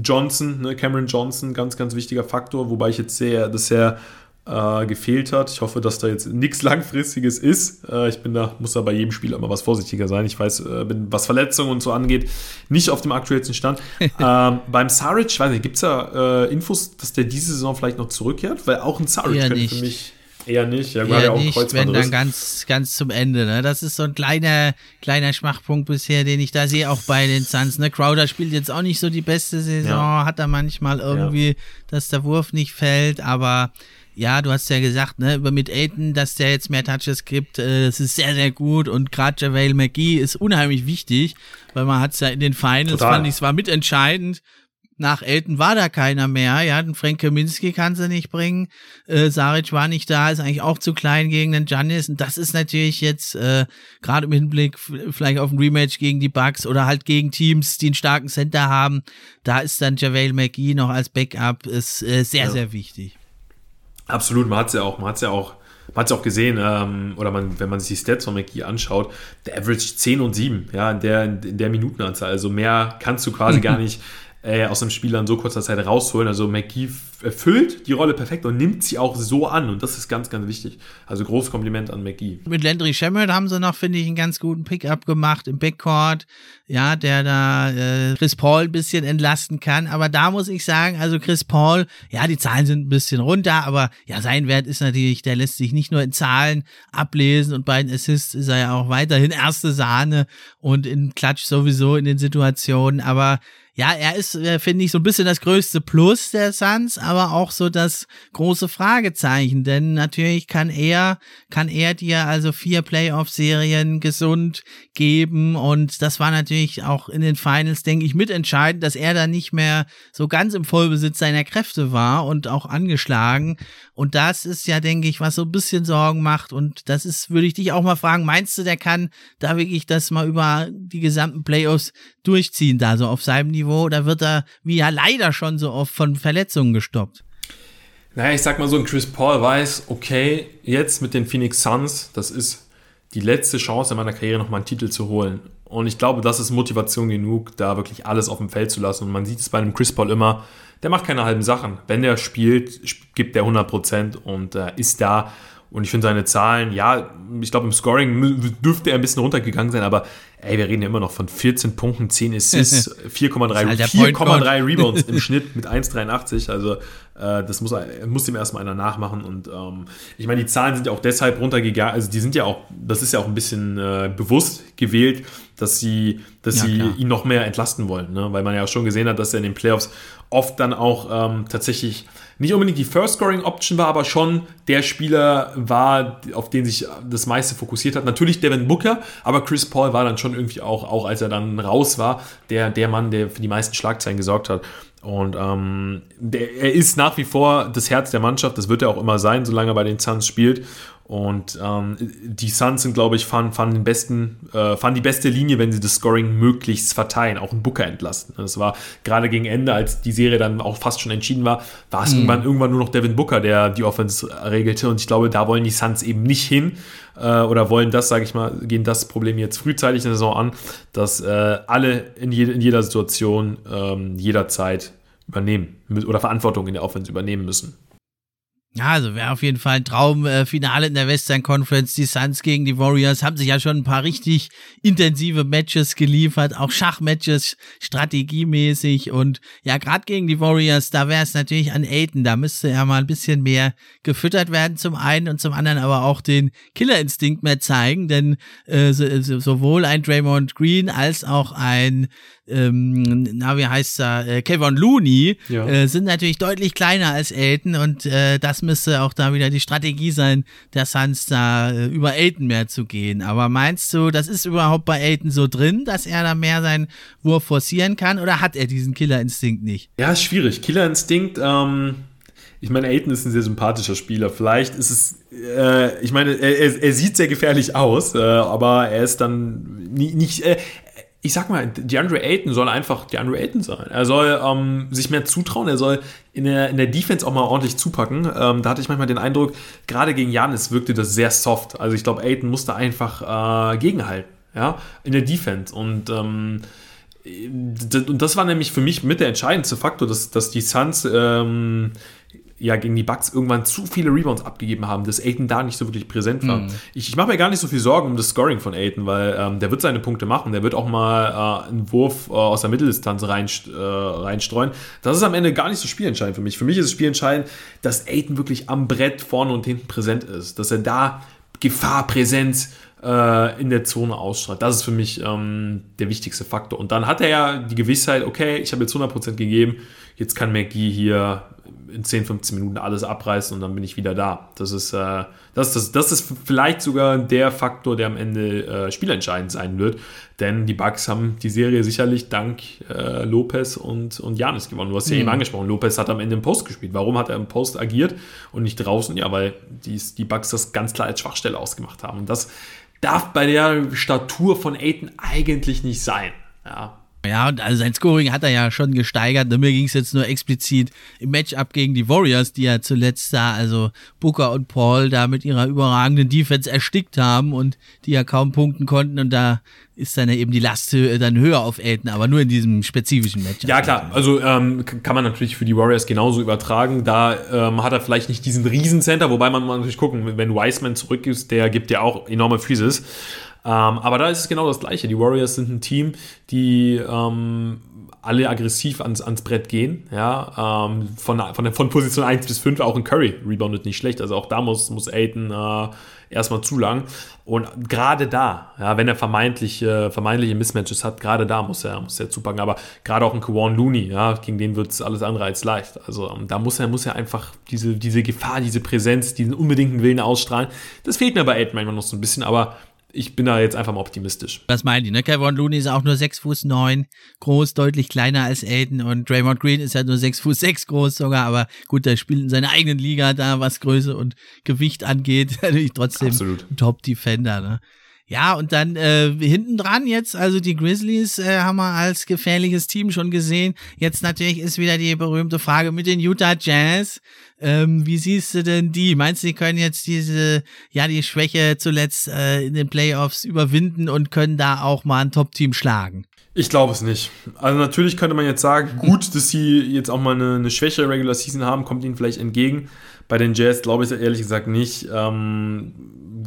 Johnson, ne, Cameron Johnson, ganz, ganz wichtiger Faktor, wobei ich jetzt sehe, dass er äh, gefehlt hat. Ich hoffe, dass da jetzt nichts Langfristiges ist. Äh, ich bin da, muss da bei jedem Spiel immer was vorsichtiger sein. Ich weiß, äh, bin, was Verletzungen und so angeht, nicht auf dem aktuellsten Stand. <laughs> ähm, beim Saric, weiß nicht, gibt es da äh, Infos, dass der diese Saison vielleicht noch zurückkehrt? Weil auch ein Saric könnte für mich Eher nicht, ja, eher auch nicht, wenn dann ganz, ganz zum Ende. Ne? Das ist so ein kleiner, kleiner Schwachpunkt bisher, den ich da sehe, auch bei den Suns. Ne? Crowder spielt jetzt auch nicht so die beste Saison, ja. hat er manchmal irgendwie, ja. dass der Wurf nicht fällt, aber ja, du hast ja gesagt, ne, über mit Aiden, dass der jetzt mehr Touches gibt, äh, das ist sehr, sehr gut und gerade JaVale McGee ist unheimlich wichtig, weil man hat es ja in den Finals, Total. fand ich, es war mitentscheidend, nach Elton war da keiner mehr. Ja, den Frank Kaminski kann sie nicht bringen. Äh, Saric war nicht da, ist eigentlich auch zu klein gegen den Giannis. Und das ist natürlich jetzt äh, gerade im Hinblick vielleicht auf ein Rematch gegen die Bucks oder halt gegen Teams, die einen starken Center haben. Da ist dann JaVale McGee noch als Backup ist äh, sehr, ja. sehr wichtig. Absolut, man hat es ja auch, man hat ja auch, man hat ja auch gesehen, ähm, oder man, wenn man sich die Stats von McGee anschaut, der Average 10 und 7, ja, in der, in der Minutenanzahl. Also mehr kannst du quasi <laughs> gar nicht äh, aus einem Spieler in so kurzer Zeit rausholen. Also McGee erfüllt die Rolle perfekt und nimmt sie auch so an. Und das ist ganz, ganz wichtig. Also großes Kompliment an McGee. Mit Landry Shamet haben sie noch, finde ich, einen ganz guten Pickup gemacht im Backcourt. Ja, der da äh, Chris Paul ein bisschen entlasten kann. Aber da muss ich sagen, also Chris Paul, ja, die Zahlen sind ein bisschen runter, aber ja, sein Wert ist natürlich, der lässt sich nicht nur in Zahlen ablesen und bei den Assists ist er ja auch weiterhin erste Sahne und in Klatsch sowieso in den Situationen. Aber ja, er ist, äh, finde ich, so ein bisschen das größte Plus der Suns, aber auch so das große Fragezeichen, denn natürlich kann er, kann er dir also vier Playoff-Serien gesund geben und das war natürlich auch in den Finals, denke ich, mitentscheidend, dass er da nicht mehr so ganz im Vollbesitz seiner Kräfte war und auch angeschlagen und das ist ja, denke ich, was so ein bisschen Sorgen macht und das ist, würde ich dich auch mal fragen, meinst du, der kann da wirklich das mal über die gesamten Playoffs durchziehen, da so auf seinem Niveau oder wird er, wie ja leider schon so oft, von Verletzungen gestoppt? Naja, ich sag mal so, ein Chris Paul weiß, okay, jetzt mit den Phoenix Suns, das ist die letzte Chance in meiner Karriere nochmal einen Titel zu holen. Und ich glaube, das ist Motivation genug, da wirklich alles auf dem Feld zu lassen. Und man sieht es bei einem Chris Paul immer, der macht keine halben Sachen. Wenn der spielt, gibt der 100% und äh, ist da. Und ich finde seine Zahlen, ja, ich glaube im Scoring dürfte er ein bisschen runtergegangen sein, aber ey, wir reden ja immer noch von 14 Punkten, 10 Assists, <laughs> 4,3 Rebounds im Schnitt mit 1,83. Also das muss, muss dem erstmal einer nachmachen. Und ähm, ich meine, die Zahlen sind ja auch deshalb runtergegangen, also die sind ja auch, das ist ja auch ein bisschen äh, bewusst gewählt, dass sie, dass ja, sie ihn noch mehr entlasten wollen, ne? weil man ja auch schon gesehen hat, dass er in den Playoffs oft dann auch ähm, tatsächlich nicht unbedingt die First Scoring Option war, aber schon der Spieler war, auf den sich das meiste fokussiert hat. Natürlich Devin Booker, aber Chris Paul war dann schon irgendwie auch, auch als er dann raus war, der, der Mann, der für die meisten Schlagzeilen gesorgt hat. Und ähm, der, er ist nach wie vor das Herz der Mannschaft, das wird er auch immer sein, solange er bei den Suns spielt. Und ähm, die Suns sind, glaube ich, fanden, fanden, den besten, äh, fanden die beste Linie, wenn sie das Scoring möglichst verteilen, auch einen Booker entlasten. Das war gerade gegen Ende, als die Serie dann auch fast schon entschieden war, war es mhm. irgendwann, irgendwann nur noch Devin Booker, der die Offense regelte. Und ich glaube, da wollen die Suns eben nicht hin äh, oder wollen das, sage ich mal, gehen das Problem jetzt frühzeitig in der Saison an, dass äh, alle in, je, in, jeder Situation ähm, jederzeit übernehmen oder Verantwortung in der Offense übernehmen müssen. Ja, also wäre auf jeden Fall ein Traumfinale äh, in der Western Conference. Die Suns gegen die Warriors haben sich ja schon ein paar richtig intensive Matches geliefert, auch Schachmatches strategiemäßig und ja, gerade gegen die Warriors, da wäre es natürlich an Aiden, da müsste er mal ein bisschen mehr gefüttert werden zum einen und zum anderen aber auch den Killerinstinkt mehr zeigen, denn äh, so, so, sowohl ein Draymond Green als auch ein ähm, na, wie heißt er, äh, Kevin Looney, ja. äh, sind natürlich deutlich kleiner als Elton und äh, das müsste auch da wieder die Strategie sein, der Suns da äh, über Elton mehr zu gehen. Aber meinst du, das ist überhaupt bei Elton so drin, dass er da mehr seinen Wurf forcieren kann oder hat er diesen Killerinstinkt nicht? Ja, schwierig. Killerinstinkt, ähm, ich meine, Aiden ist ein sehr sympathischer Spieler. Vielleicht ist es, äh, ich meine, er, er, sieht sehr gefährlich aus, äh, aber er ist dann nie, nicht, äh, ich sag mal, DeAndre Ayton soll einfach DeAndre Ayton sein. Er soll ähm, sich mehr zutrauen, er soll in der, in der Defense auch mal ordentlich zupacken. Ähm, da hatte ich manchmal den Eindruck, gerade gegen Janis wirkte das sehr soft. Also ich glaube, Ayton musste einfach äh, gegenhalten, ja, in der Defense. Und ähm, und das war nämlich für mich mit der entscheidendste Faktor, dass, dass die Suns ähm, ja gegen die Bucks irgendwann zu viele Rebounds abgegeben haben, dass Aiton da nicht so wirklich präsent war. Mhm. Ich, ich mache mir gar nicht so viel Sorgen um das Scoring von Aiton, weil ähm, der wird seine Punkte machen, der wird auch mal äh, einen Wurf äh, aus der Mitteldistanz rein, äh, reinstreuen. Das ist am Ende gar nicht so spielentscheidend für mich. Für mich ist es spielentscheidend, dass Aiton wirklich am Brett vorne und hinten präsent ist, dass er da Gefahr, Präsenz, äh, in der Zone ausstrahlt. Das ist für mich ähm, der wichtigste Faktor. Und dann hat er ja die Gewissheit, okay, ich habe jetzt 100% gegeben, jetzt kann McGee hier in 10, 15 Minuten alles abreißen und dann bin ich wieder da. Das ist, äh, das, das, das ist vielleicht sogar der Faktor, der am Ende äh, spielentscheidend sein wird. Denn die Bucks haben die Serie sicherlich dank äh, Lopez und, und Janis gewonnen. Du hast ja mhm. eben angesprochen, Lopez hat am Ende im Post gespielt. Warum hat er im Post agiert und nicht draußen? Ja, weil die, die Bucks das ganz klar als Schwachstelle ausgemacht haben. Und das darf bei der Statur von Aiton eigentlich nicht sein. Ja, ja, und also sein Scoring hat er ja schon gesteigert. Mir ging es jetzt nur explizit im Matchup gegen die Warriors, die ja zuletzt da, also Booker und Paul da mit ihrer überragenden Defense erstickt haben und die ja kaum punkten konnten. Und da ist dann eben die Last dann höher auf Elton, aber nur in diesem spezifischen Matchup. Ja, klar. Also ähm, kann man natürlich für die Warriors genauso übertragen. Da ähm, hat er vielleicht nicht diesen Riesencenter, wobei man natürlich gucken, wenn Wiseman zurück ist, der gibt ja auch enorme Physis. Ähm, aber da ist es genau das Gleiche. Die Warriors sind ein Team, die ähm, alle aggressiv ans, ans Brett gehen. Ja, ähm, von, von, von Position 1 bis 5 auch ein Curry reboundet nicht schlecht. Also auch da muss, muss Aiden äh, erstmal zu lang. Und gerade da, ja, wenn er vermeintliche, vermeintliche Mismatches hat, gerade da muss er, muss er zupacken. Aber gerade auch ein Kawan Looney, ja, gegen den wird es alles andere als leicht. Also ähm, da muss er, muss er einfach diese, diese Gefahr, diese Präsenz, diesen unbedingten Willen ausstrahlen. Das fehlt mir bei Aiden manchmal noch so ein bisschen, aber ich bin da jetzt einfach mal optimistisch. Was meinen die, ne? Kevin Looney ist auch nur 6 Fuß 9 groß, deutlich kleiner als Aiden und Draymond Green ist ja nur 6 Fuß 6 groß sogar, aber gut, der spielt in seiner eigenen Liga da, was Größe und Gewicht angeht, <laughs> natürlich trotzdem. Top-Defender, ne? Ja, und dann äh, hinten dran jetzt, also die Grizzlies äh, haben wir als gefährliches Team schon gesehen. Jetzt natürlich ist wieder die berühmte Frage mit den Utah Jazz. Ähm, wie siehst du denn die? Meinst du, die können jetzt diese, ja, die Schwäche zuletzt äh, in den Playoffs überwinden und können da auch mal ein Top-Team schlagen? Ich glaube es nicht. Also natürlich könnte man jetzt sagen, gut, dass sie jetzt auch mal eine, eine schwächere Regular Season haben, kommt ihnen vielleicht entgegen. Bei den Jazz glaube ich ehrlich gesagt nicht. Ähm,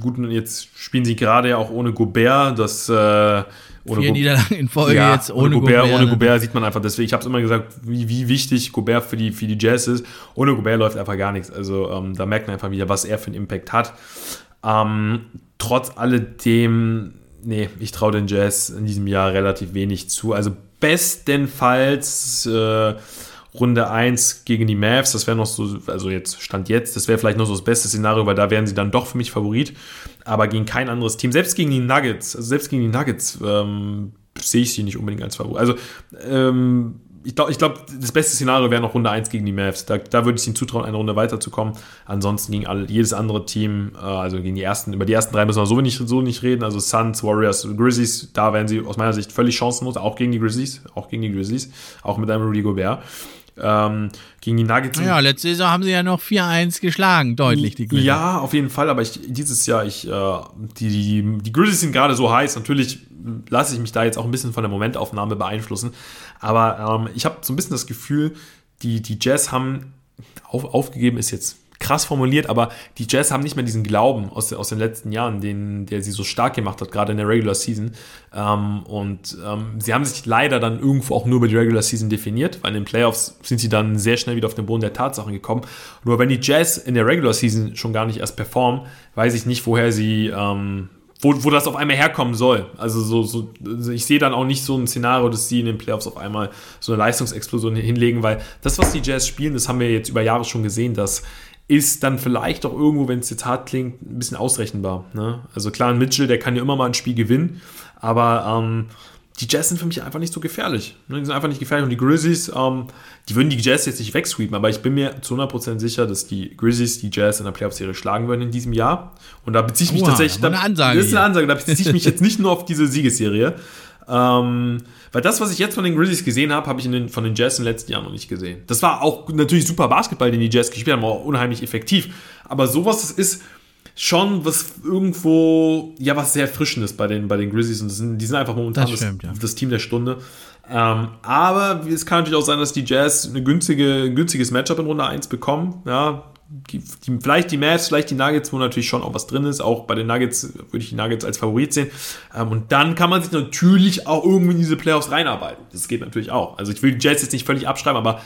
gut, jetzt spielen sie gerade ja auch ohne Gobert. Das äh, ohne Vier Niederlagen in Folge ja, jetzt ohne, ohne Gobert. Gobert ohne Gobert sieht man einfach deswegen. Ich habe es immer gesagt, wie, wie wichtig Gobert für die, für die Jazz ist. Ohne Gobert läuft einfach gar nichts. Also ähm, da merkt man einfach wieder, was er für einen Impact hat. Ähm, trotz alledem, nee, ich traue den Jazz in diesem Jahr relativ wenig zu. Also bestenfalls äh, Runde 1 gegen die Mavs, das wäre noch so, also jetzt Stand jetzt, das wäre vielleicht noch so das beste Szenario, weil da wären sie dann doch für mich Favorit. Aber gegen kein anderes Team, selbst gegen die Nuggets, also selbst gegen die Nuggets ähm, sehe ich sie nicht unbedingt als Favorit. Also ähm, ich glaube, ich glaub, das beste Szenario wäre noch Runde 1 gegen die Mavs. Da, da würde ich ihnen zutrauen, eine Runde weiterzukommen. Ansonsten gegen alle, jedes andere Team, äh, also gegen die ersten, über die ersten drei müssen wir so nicht, so nicht reden. Also Suns, Warriors, Grizzlies, da wären sie aus meiner Sicht völlig chancenlos, auch gegen die Grizzlies, auch gegen die Grizzlies, auch mit einem Rudy Gobert. Ähm, gegen die Nuggets. Ja, letzte Saison haben sie ja noch 4-1 geschlagen, deutlich die Grizzlies. Ja, auf jeden Fall, aber ich, dieses Jahr, ich, äh, die, die, die Grizzlies sind gerade so heiß. Natürlich lasse ich mich da jetzt auch ein bisschen von der Momentaufnahme beeinflussen, aber ähm, ich habe so ein bisschen das Gefühl, die, die Jazz haben auf, aufgegeben, ist jetzt krass formuliert, aber die Jazz haben nicht mehr diesen Glauben aus, aus den letzten Jahren, den, der sie so stark gemacht hat, gerade in der Regular Season. Ähm, und ähm, sie haben sich leider dann irgendwo auch nur über die Regular Season definiert, weil in den Playoffs sind sie dann sehr schnell wieder auf den Boden der Tatsachen gekommen. Nur wenn die Jazz in der Regular Season schon gar nicht erst performen, weiß ich nicht, woher sie ähm, wo, wo das auf einmal herkommen soll. Also so, so ich sehe dann auch nicht so ein Szenario, dass sie in den Playoffs auf einmal so eine Leistungsexplosion hinlegen, weil das, was die Jazz spielen, das haben wir jetzt über Jahre schon gesehen, dass ist dann vielleicht auch irgendwo, wenn es jetzt hart klingt, ein bisschen ausrechenbar. Ne? Also klar, ein Mitchell, der kann ja immer mal ein Spiel gewinnen, aber ähm, die Jazz sind für mich einfach nicht so gefährlich. Ne? Die sind einfach nicht gefährlich. Und die Grizzlies, ähm, die würden die Jazz jetzt nicht wegsweepen, aber ich bin mir zu 100% sicher, dass die Grizzlies die Jazz in der Playoff-Serie schlagen würden in diesem Jahr. Und da beziehe ich mich Oha, tatsächlich. Da, eine Ansage das ist eine Ansage. Da beziehe ich mich jetzt nicht nur auf diese Siegesserie. Ähm, weil das, was ich jetzt von den Grizzlies gesehen habe, habe ich den, von den Jazz in den letzten Jahren noch nicht gesehen. Das war auch natürlich super Basketball, den die Jazz gespielt haben, auch unheimlich effektiv. Aber sowas ist schon was irgendwo, ja, was sehr Frischendes bei den, bei den Grizzlies und sind, die sind einfach momentan das, stimmt, das, ja. das Team der Stunde. Ähm, aber es kann natürlich auch sein, dass die Jazz eine günstige, ein günstiges Matchup in Runde 1 bekommen. Ja, die, die, vielleicht die Mavs, vielleicht die Nuggets, wo natürlich schon auch was drin ist. Auch bei den Nuggets würde ich die Nuggets als Favorit sehen. Ähm, und dann kann man sich natürlich auch irgendwie in diese Playoffs reinarbeiten. Das geht natürlich auch. Also ich will die Jazz jetzt nicht völlig abschreiben, aber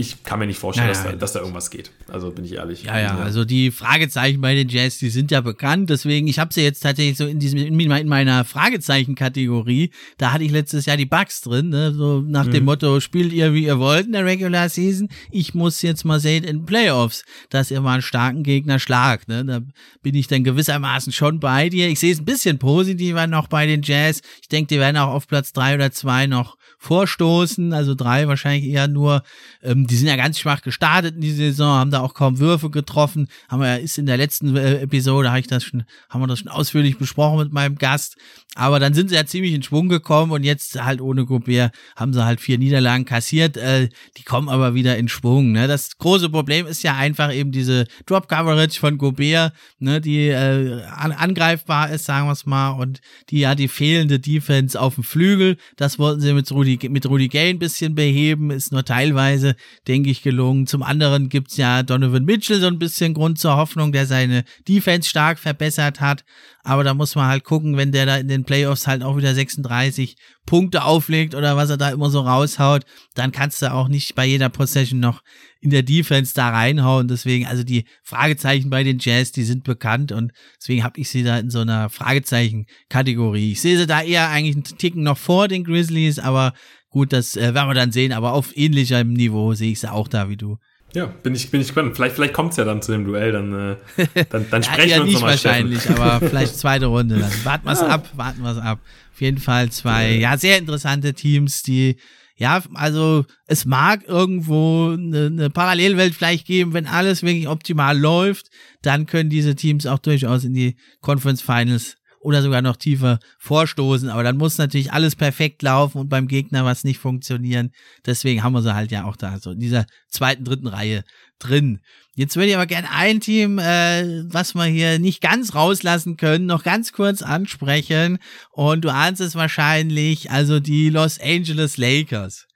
ich kann mir nicht vorstellen, ja, dass, da, dass, da, irgendwas geht. Also bin ich ehrlich. Ja, ja, also die Fragezeichen bei den Jazz, die sind ja bekannt. Deswegen, ich habe sie jetzt tatsächlich so in diesem in meiner Fragezeichen-Kategorie. Da hatte ich letztes Jahr die Bugs drin, ne? so nach mhm. dem Motto: Spielt ihr wie ihr wollt in der Regular Season. Ich muss jetzt mal sehen in Playoffs, dass ihr mal einen starken Gegner schlagt. Ne? Da bin ich dann gewissermaßen schon bei dir. Ich sehe es ein bisschen positiver noch bei den Jazz. Ich denke, die werden auch auf Platz drei oder zwei noch vorstoßen, also drei wahrscheinlich eher nur. Ähm, die sind ja ganz schwach gestartet in die Saison, haben da auch kaum Würfe getroffen. Haben wir, ist in der letzten äh, Episode, habe ich das schon, haben wir das schon ausführlich besprochen mit meinem Gast. Aber dann sind sie ja ziemlich in Schwung gekommen und jetzt halt ohne Gobert haben sie halt vier Niederlagen kassiert. Äh, die kommen aber wieder in Schwung. Ne? Das große Problem ist ja einfach eben diese Drop Coverage von Gobert, ne, die äh, an, angreifbar ist, sagen wir es mal, und die ja die fehlende Defense auf dem Flügel. Das wollten sie mit Rudi, mit Rudi Gay ein bisschen beheben, ist nur teilweise, denke ich, gelungen. Zum anderen gibt's ja Donovan Mitchell so ein bisschen Grund zur Hoffnung, der seine Defense stark verbessert hat. Aber da muss man halt gucken, wenn der da in den Playoffs halt auch wieder 36 Punkte auflegt oder was er da immer so raushaut, dann kannst du auch nicht bei jeder Possession noch in der Defense da reinhauen. Deswegen, also die Fragezeichen bei den Jazz, die sind bekannt und deswegen habe ich sie da in so einer Fragezeichen-Kategorie. Ich sehe sie da eher eigentlich einen Ticken noch vor den Grizzlies, aber gut, das äh, werden wir dann sehen. Aber auf ähnlichem Niveau sehe ich sie auch da wie du. Ja, bin ich, bin ich gespannt. Vielleicht, vielleicht kommt es ja dann zu dem Duell, dann, äh, dann, dann <laughs> sprechen ja, wir uns nicht nochmal wahrscheinlich, Steffen. aber <laughs> vielleicht zweite Runde. Dann warten wir es ja. ab, warten wir es ab. Auf jeden Fall zwei, ja, sehr interessante Teams, die, ja, also es mag irgendwo eine, eine Parallelwelt vielleicht geben, wenn alles wirklich optimal läuft, dann können diese Teams auch durchaus in die Conference Finals oder sogar noch tiefer vorstoßen. Aber dann muss natürlich alles perfekt laufen und beim Gegner was nicht funktionieren. Deswegen haben wir sie halt ja auch da so in dieser zweiten, dritten Reihe drin. Jetzt würde ich aber gerne ein Team, äh, was wir hier nicht ganz rauslassen können, noch ganz kurz ansprechen. Und du ahnst es wahrscheinlich, also die Los Angeles Lakers.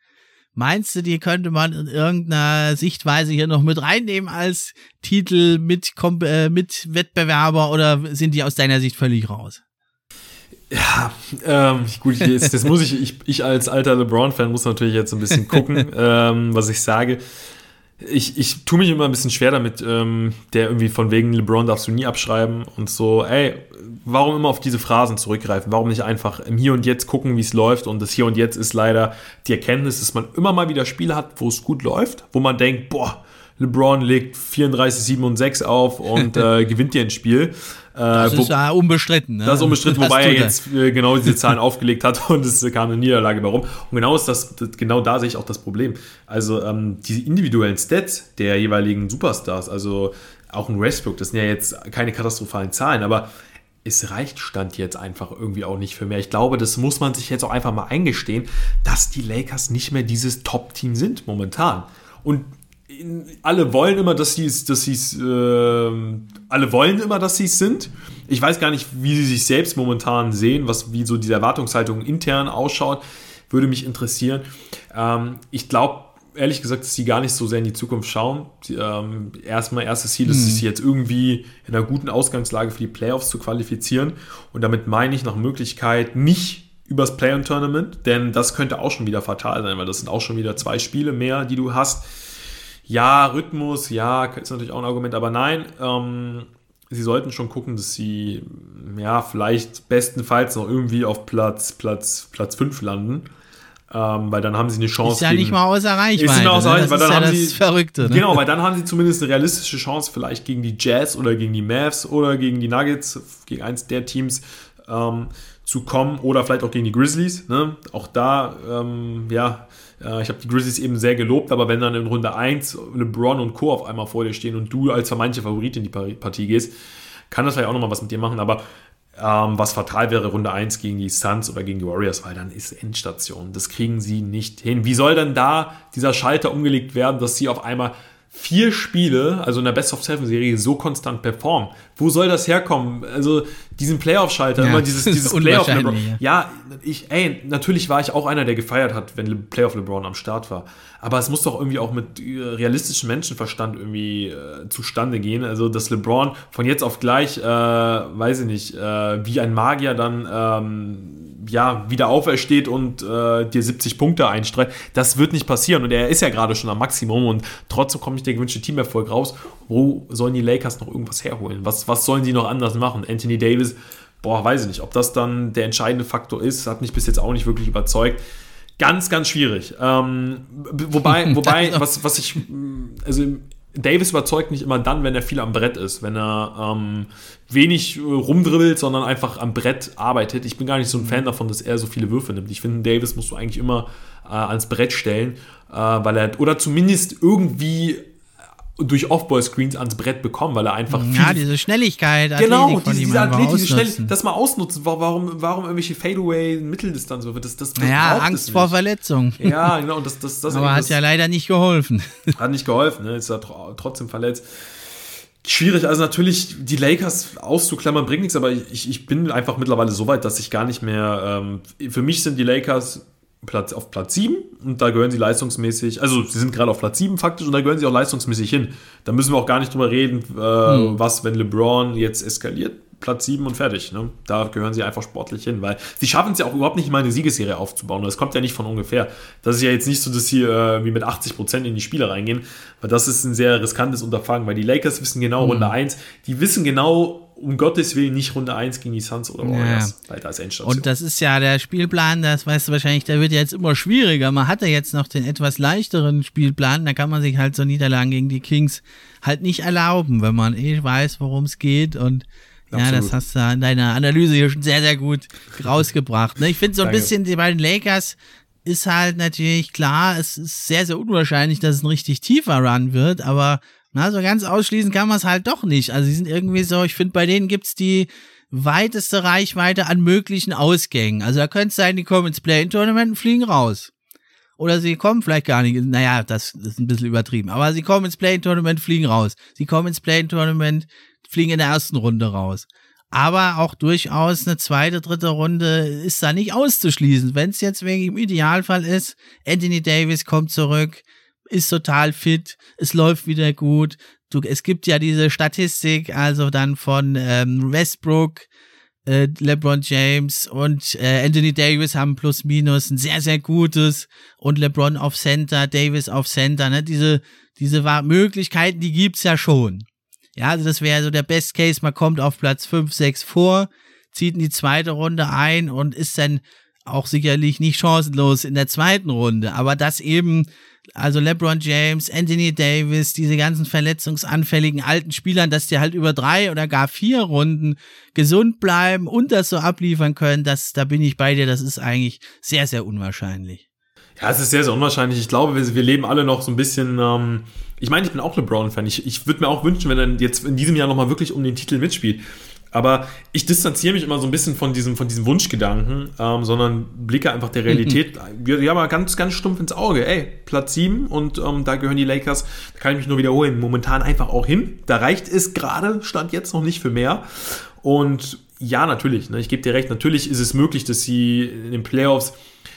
Meinst du, die könnte man in irgendeiner Sichtweise hier noch mit reinnehmen als Titel mit, äh, mit Wettbewerber oder sind die aus deiner Sicht völlig raus? Ja, ähm, gut, jetzt, das muss ich, ich, ich als alter LeBron-Fan muss natürlich jetzt ein bisschen gucken, <laughs> ähm, was ich sage ich, ich tue mich immer ein bisschen schwer damit, ähm, der irgendwie von wegen LeBron darfst du nie abschreiben und so, ey, warum immer auf diese Phrasen zurückgreifen? Warum nicht einfach im Hier und Jetzt gucken, wie es läuft? Und das Hier und Jetzt ist leider die Erkenntnis, dass man immer mal wieder Spiele hat, wo es gut läuft, wo man denkt, boah, LeBron legt 34, 7 und 6 auf und <laughs> äh, gewinnt dir ein Spiel. Äh, das ist ja unbestritten. Ne? Das ist unbestritten, wobei er jetzt äh, genau diese Zahlen <laughs> aufgelegt hat und es kam eine Niederlage warum. Und genau, ist das, genau da sehe ich auch das Problem. Also ähm, die individuellen Stats der jeweiligen Superstars, also auch ein Westbrook, das sind ja jetzt keine katastrophalen Zahlen, aber es reicht Stand jetzt einfach irgendwie auch nicht für mehr. Ich glaube, das muss man sich jetzt auch einfach mal eingestehen, dass die Lakers nicht mehr dieses Top-Team sind momentan. Und alle wollen immer, dass sie es, dass sie es, äh, alle wollen immer, dass sie es sind. Ich weiß gar nicht, wie sie sich selbst momentan sehen, was wie so diese Erwartungshaltung intern ausschaut, würde mich interessieren. Ähm, ich glaube ehrlich gesagt, dass sie gar nicht so sehr in die Zukunft schauen. Sie, ähm, erstmal erstes Ziel ist es hm. jetzt irgendwie in einer guten Ausgangslage für die Playoffs zu qualifizieren und damit meine ich nach Möglichkeit nicht übers Play-on-Tournament, denn das könnte auch schon wieder fatal sein, weil das sind auch schon wieder zwei Spiele mehr, die du hast ja, Rhythmus, ja, ist natürlich auch ein Argument, aber nein, ähm, sie sollten schon gucken, dass sie, ja, vielleicht bestenfalls noch irgendwie auf Platz, Platz, Platz 5 landen. Ähm, weil dann haben sie eine Chance. Ist ja gegen, nicht mal außer Reichweite. Ist nicht mal außer ne? Reichweite, weil dann ja haben sie. Verrückte, ne? Genau, weil dann haben sie zumindest eine realistische Chance, vielleicht gegen die Jazz oder gegen die Mavs oder gegen die Nuggets, gegen eins der Teams ähm, zu kommen oder vielleicht auch gegen die Grizzlies. Ne? Auch da, ähm, ja, äh, ich habe die Grizzlies eben sehr gelobt, aber wenn dann in Runde 1 LeBron und Co. auf einmal vor dir stehen und du als vermeintliche Favorit in die Partie gehst, kann das vielleicht auch nochmal was mit dir machen, aber ähm, was fatal wäre, Runde 1 gegen die Suns oder gegen die Warriors, weil dann ist Endstation. Das kriegen sie nicht hin. Wie soll denn da dieser Schalter umgelegt werden, dass sie auf einmal vier Spiele, also in der Best of Seven Serie, so konstant performen. Wo soll das herkommen? Also diesen Playoff-Schalter, Ja, immer dieses, dieses <laughs> Playoff LeBron. Ja, ich, ey, natürlich war ich auch einer, der gefeiert hat, wenn Le Playoff LeBron am Start war. Aber es muss doch irgendwie auch mit äh, realistischem Menschenverstand irgendwie äh, zustande gehen. Also, dass LeBron von jetzt auf gleich, äh, weiß ich nicht, äh, wie ein Magier dann ähm, ja, wieder aufersteht und äh, dir 70 Punkte einstreicht. Das wird nicht passieren. Und er ist ja gerade schon am Maximum und trotzdem kommt nicht der gewünschte Teamerfolg raus. Wo sollen die Lakers noch irgendwas herholen? Was, was sollen die noch anders machen? Anthony Davis, boah, weiß ich nicht. Ob das dann der entscheidende Faktor ist, hat mich bis jetzt auch nicht wirklich überzeugt. Ganz, ganz schwierig. Ähm, wobei, <laughs> wobei, was, was ich, also Davis überzeugt nicht immer dann, wenn er viel am Brett ist, wenn er ähm, wenig äh, rumdribbelt, sondern einfach am Brett arbeitet. Ich bin gar nicht so ein Fan davon, dass er so viele Würfe nimmt. Ich finde, Davis musst du eigentlich immer äh, ans Brett stellen, äh, weil er oder zumindest irgendwie durch Off-Ball-Screens ans Brett bekommen, weil er einfach Ja, diese Schnelligkeit, genau, Athletik von diese, diese Athletik, diese Schnell, ausnutzen. das mal ausnutzen. Wa- Warum, warum irgendwelche Fadeaway Mitteldistanzwürfe? Das, das, das braucht Angst vor. Verletzung. Ja, genau, das, das, das, <laughs> Aber hat ja leider nicht geholfen. <laughs> hat nicht geholfen, ne? ist ja tr trotzdem verletzt. Schwierig, also natürlich die Lakers auszuklammern bringt nichts, aber ich, ich bin einfach mittlerweile so weit, dass ich gar nicht mehr, ähm, für mich sind die Lakers Platz, auf Platz 7 und da gehören sie leistungsmäßig, also sie sind gerade auf Platz 7 faktisch und da gehören sie auch leistungsmäßig hin. Da müssen wir auch gar nicht drüber reden, äh, was, wenn LeBron jetzt eskaliert, Platz 7 und fertig. Ne? Da gehören sie einfach sportlich hin, weil sie schaffen es ja auch überhaupt nicht mal eine Siegesserie aufzubauen. Das kommt ja nicht von ungefähr. Das ist ja jetzt nicht so, dass sie äh, wie mit 80% in die Spiele reingehen, weil das ist ein sehr riskantes Unterfangen, weil die Lakers wissen genau Runde 1, die wissen genau, um Gottes Willen nicht Runde 1 gegen die Suns oder Warriors, weil da ist Endstation. Und das ist ja der Spielplan, das weißt du wahrscheinlich, der wird jetzt immer schwieriger. Man hatte jetzt noch den etwas leichteren Spielplan, da kann man sich halt so Niederlagen gegen die Kings halt nicht erlauben, wenn man eh weiß, worum es geht und ja, Absolut. das hast du in deiner Analyse hier schon sehr, sehr gut rausgebracht. Ne? Ich finde so ein Danke. bisschen, die beiden Lakers ist halt natürlich klar, es ist sehr, sehr unwahrscheinlich, dass es ein richtig tiefer Run wird, aber na, so ganz ausschließen kann man es halt doch nicht. Also sie sind irgendwie so, ich finde, bei denen gibt's die weiteste Reichweite an möglichen Ausgängen. Also da könnte es sein, die kommen ins Play-In-Tournament und fliegen raus. Oder sie kommen vielleicht gar nicht, naja, das ist ein bisschen übertrieben, aber sie kommen ins Play-In-Tournament, fliegen raus. Sie kommen ins Play-In-Tournament, fliegen in der ersten Runde raus. Aber auch durchaus eine zweite, dritte Runde ist da nicht auszuschließen. Wenn es jetzt wegen im Idealfall ist, Anthony Davis kommt zurück, ist total fit, es läuft wieder gut. Du, es gibt ja diese Statistik, also dann von ähm, Westbrook, äh, LeBron James und äh, Anthony Davis haben plus minus ein sehr, sehr gutes und LeBron auf Center, Davis auf Center, ne? Diese, diese Möglichkeiten, die gibt's ja schon. Ja, also das wäre so der Best Case, man kommt auf Platz 5, 6 vor, zieht in die zweite Runde ein und ist dann auch sicherlich nicht chancenlos in der zweiten Runde. Aber das eben, also LeBron James, Anthony Davis, diese ganzen verletzungsanfälligen alten Spielern, dass die halt über drei oder gar vier Runden gesund bleiben und das so abliefern können, das, da bin ich bei dir, das ist eigentlich sehr, sehr unwahrscheinlich. Ja, es ist sehr, sehr unwahrscheinlich. Ich glaube, wir, wir leben alle noch so ein bisschen. Ähm, ich meine, ich bin auch LeBron-Fan. Ich, ich würde mir auch wünschen, wenn er jetzt in diesem Jahr nochmal wirklich um den Titel mitspielt. Aber ich distanziere mich immer so ein bisschen von diesem, von diesem Wunschgedanken, ähm, sondern blicke einfach der Realität ja, ja, mal ganz, ganz stumpf ins Auge. Ey, Platz 7 und ähm, da gehören die Lakers, da kann ich mich nur wiederholen, momentan einfach auch hin. Da reicht es gerade, stand jetzt noch nicht für mehr. Und ja, natürlich, ne, ich gebe dir recht, natürlich ist es möglich, dass sie in den Playoffs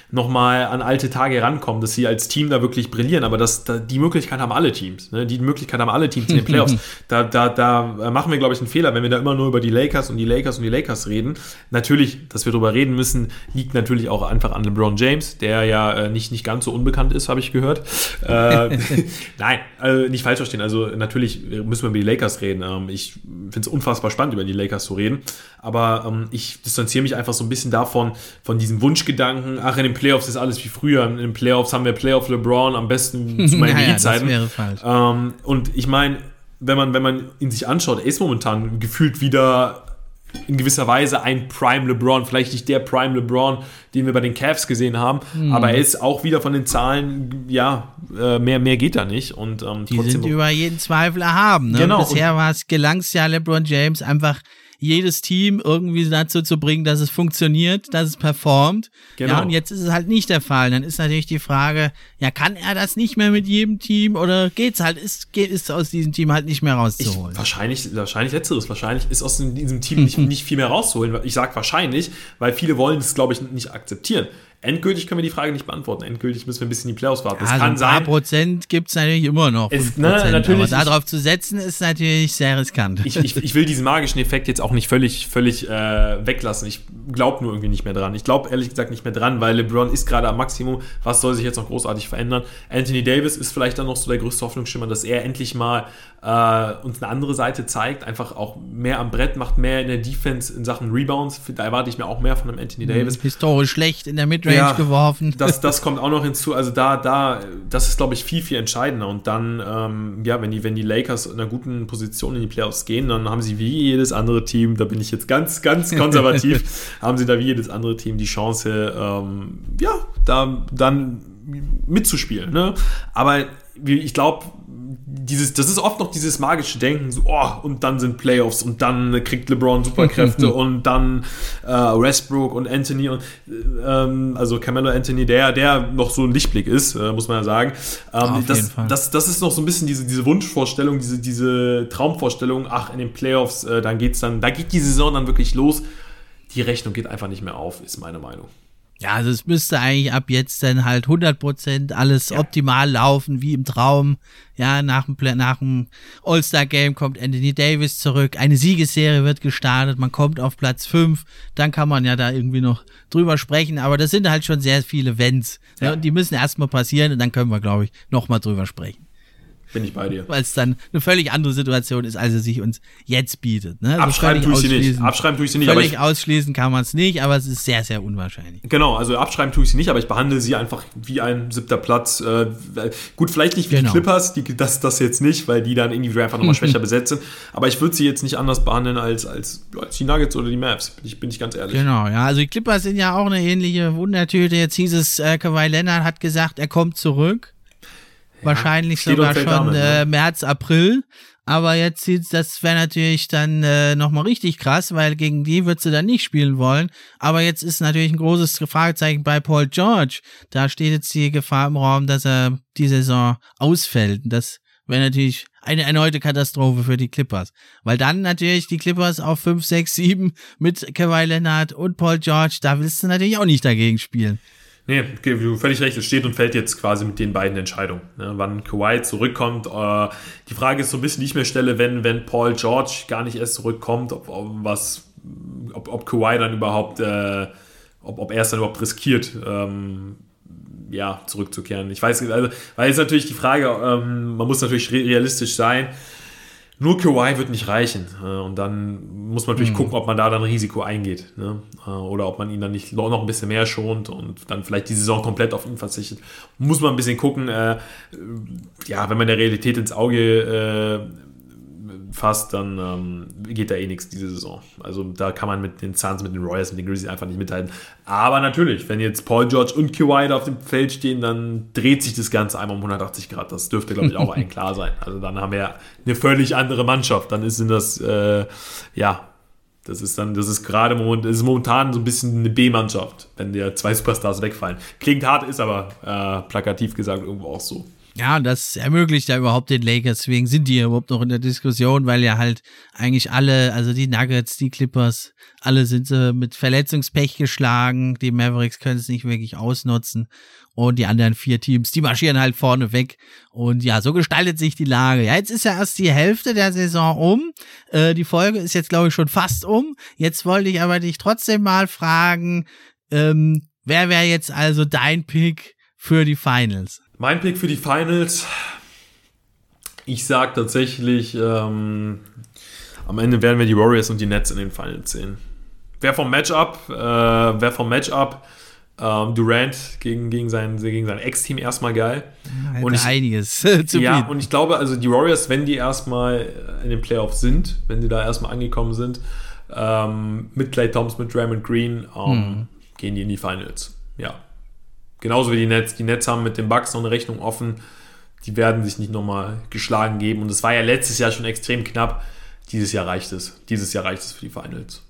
nochmal an alte Tage rankommen, dass sie als Team da wirklich brillieren. Aber das, da, die Möglichkeit haben alle Teams. Ne? Die Möglichkeit haben alle Teams in den <laughs> Playoffs. da, da, da machen wir, glaube ich, einen Fehler, wenn wir da immer nur über die Lakers und die Lakers und die Lakers reden. Natürlich, dass wir darüber reden müssen, liegt natürlich auch einfach an LeBron James, der ja äh, nicht, nicht ganz so unbekannt ist, habe ich gehört. Äh, <laughs> nein, also nicht falsch verstehen. Also natürlich müssen wir über die Lakers reden. Ähm, ich finde es unfassbar spannend, über die Lakers zu reden. Aber ähm, ich distanziere mich einfach so ein bisschen davon, von diesem Wunschgedanken, ach, in den Playoffs ist alles wie früher. In den Playoffs haben wir Playoff LeBron am besten <laughs> zu meinen Naja, das Zeiten. wäre falsch. Ähm, und ich meine, wenn man, wenn man ihn sich anschaut, er ist momentan gefühlt wieder in gewisser Weise ein Prime LeBron. Vielleicht nicht der Prime LeBron, den wir bei den Cavs gesehen haben, Mhm. aber er ist auch wieder von den Zahlen, ja, äh, mehr, mehr geht da nicht. Und ähm, Die sind über jeden Zweifel erhaben. Ne? Genau. Bisher war es gelang es ja LeBron James einfach jedes Team irgendwie dazu zu bringen, dass es funktioniert, dass es performt. Genau. Ja, und jetzt ist es halt nicht der Fall. Dann ist natürlich die Frage, ja, kann er das nicht mehr mit jedem Team oder geht's halt, ist, geht, ist aus diesem Team halt nicht mehr rauszuholen? Ich, wahrscheinlich, wahrscheinlich letzteres. Wahrscheinlich ist aus diesem Team nicht, <laughs> nicht viel mehr rauszuholen. Ich sage wahrscheinlich, weil viele wollen es, glaube ich, nicht akzeptieren. Endgültig können wir die Frage nicht beantworten. Endgültig müssen wir ein bisschen die Playoffs warten. Ja, es kann also ein paar sein, Prozent gibt es natürlich immer noch. Ist, ne, natürlich, aber darauf zu setzen, ist natürlich sehr riskant. Ich, ich, ich will diesen magischen Effekt jetzt auch nicht völlig, völlig äh, weglassen. Ich glaube nur irgendwie nicht mehr dran. Ich glaube ehrlich gesagt nicht mehr dran, weil LeBron ist gerade am Maximum. Was soll sich jetzt noch großartig verändern? Anthony Davis ist vielleicht dann noch so der größte Hoffnungsschimmer, dass er endlich mal äh, uns eine andere Seite zeigt. Einfach auch mehr am Brett macht, mehr in der Defense in Sachen Rebounds. Da erwarte ich mir auch mehr von einem Anthony Davis. Historisch schlecht in der Midrange ja, geworfen. Das, <laughs> das kommt auch noch hinzu. Also da, da, das ist, glaube ich, viel, viel entscheidender. Und dann, ähm, ja, wenn die, wenn die Lakers in einer guten Position in die Playoffs gehen, dann haben sie wie jedes andere Team, da bin ich jetzt ganz, ganz <laughs> konservativ, haben sie da wie jedes andere Team die Chance, ähm, ja, da dann mitzuspielen. Ne? Aber ich glaube, dieses, das ist oft noch dieses magische Denken, so, oh, und dann sind Playoffs und dann kriegt LeBron Superkräfte <laughs> und dann äh, Westbrook und Anthony und ähm, also Carmelo Anthony, der, der noch so ein Lichtblick ist, äh, muss man ja sagen. Ähm, das, das, das ist noch so ein bisschen diese, diese Wunschvorstellung, diese, diese Traumvorstellung, ach, in den Playoffs, äh, dann geht's dann, da geht die Saison dann wirklich los. Die Rechnung geht einfach nicht mehr auf, ist meine Meinung. Ja, also es müsste eigentlich ab jetzt dann halt 100% alles ja. optimal laufen, wie im Traum. Ja, nach dem, nach dem All-Star-Game kommt Anthony Davis zurück, eine Siegesserie wird gestartet, man kommt auf Platz 5, dann kann man ja da irgendwie noch drüber sprechen, aber das sind halt schon sehr viele Wenns. Ja. ja und die müssen erstmal passieren und dann können wir, glaube ich, nochmal drüber sprechen. Bin ich bei dir. Weil es dann eine völlig andere Situation ist, als es sich uns jetzt bietet. Ne? Also abschreiben tue ich sie nicht. Abschreiben tue ich sie nicht. Völlig ausschließen kann man es nicht, aber es ist sehr, sehr unwahrscheinlich. Genau, also abschreiben tue ich sie nicht, aber ich behandle sie einfach wie ein siebter Platz. Äh, gut, vielleicht nicht wie genau. die Clippers, die, das, das jetzt nicht, weil die dann irgendwie einfach nochmal <laughs> schwächer besetzt sind. Aber ich würde sie jetzt nicht anders behandeln als, als, als die Nuggets oder die Mavs. Bin ich, bin ich ganz ehrlich. Genau, ja. Also die Clippers sind ja auch eine ähnliche Wundertüte. Jetzt hieß es, äh, Kawhi Leonard hat gesagt, er kommt zurück wahrscheinlich sogar schon ne? äh, März, April. Aber jetzt sieht das wäre natürlich dann äh, nochmal richtig krass, weil gegen die wird sie dann nicht spielen wollen. Aber jetzt ist natürlich ein großes Fragezeichen bei Paul George. Da steht jetzt die Gefahr im Raum, dass er die Saison ausfällt. Das wäre natürlich eine erneute Katastrophe für die Clippers. Weil dann natürlich die Clippers auf 5, 6, 7 mit Kawhi Leonard und Paul George, da willst du natürlich auch nicht dagegen spielen. Nee, okay, du völlig recht. Es steht und fällt jetzt quasi mit den beiden Entscheidungen. Ne? Wann Kawhi zurückkommt. Äh, die Frage ist so ein bisschen, die ich mir stelle, wenn, wenn Paul George gar nicht erst zurückkommt, ob, ob was, ob, ob Kawhi dann überhaupt, äh, ob, ob er es dann überhaupt riskiert, ähm, ja, zurückzukehren. Ich weiß, also, weil jetzt natürlich die Frage, ähm, man muss natürlich realistisch sein nur Kawhi wird nicht reichen. Äh, und dann muss man natürlich mhm. gucken, ob man da dann Risiko eingeht. Ne? Äh, oder ob man ihn dann nicht noch ein bisschen mehr schont und dann vielleicht die Saison komplett auf ihn verzichtet. Muss man ein bisschen gucken. Äh, ja, wenn man der Realität ins Auge fast, dann ähm, geht da eh nichts diese Saison. Also da kann man mit den Suns, mit den Royals, mit den Grizzlies einfach nicht mithalten. Aber natürlich, wenn jetzt Paul George und Kawhi da auf dem Feld stehen, dann dreht sich das Ganze einmal um 180 Grad. Das dürfte, glaube ich, auch allen klar sein. Also dann haben wir eine völlig andere Mannschaft. Dann ist das, äh, ja, das ist dann, das ist gerade momentan, ist momentan so ein bisschen eine B-Mannschaft, wenn der zwei Superstars wegfallen. Klingt hart, ist aber äh, plakativ gesagt irgendwo auch so. Ja, das ermöglicht ja überhaupt den Lakers. Deswegen sind die ja überhaupt noch in der Diskussion, weil ja halt eigentlich alle, also die Nuggets, die Clippers, alle sind so mit Verletzungspech geschlagen. Die Mavericks können es nicht wirklich ausnutzen. Und die anderen vier Teams, die marschieren halt vorne weg. Und ja, so gestaltet sich die Lage. Ja, jetzt ist ja erst die Hälfte der Saison um. Äh, die Folge ist jetzt, glaube ich, schon fast um. Jetzt wollte ich aber dich trotzdem mal fragen, ähm, wer wäre jetzt also dein Pick für die Finals? Mein Pick für die Finals, ich sag tatsächlich, ähm, am Ende werden wir die Warriors und die Nets in den Finals sehen. Wer vom Matchup, äh, wer vom Matchup, ähm, Durant gegen, gegen sein, gegen sein Ex-Team erstmal geil. Ja, und ich, einiges <laughs> zu Ja, bieten. und ich glaube, also die Warriors, wenn die erstmal in den Playoffs sind, wenn sie da erstmal angekommen sind, ähm, mit Clay Thompson, mit Draymond Green, ähm, hm. gehen die in die Finals. Ja, Genauso wie die Nets. Die Nets haben mit den Bucks noch eine Rechnung offen. Die werden sich nicht nochmal geschlagen geben. Und es war ja letztes Jahr schon extrem knapp. dieses Jahr reicht es. Dieses Jahr reicht es für die Finals.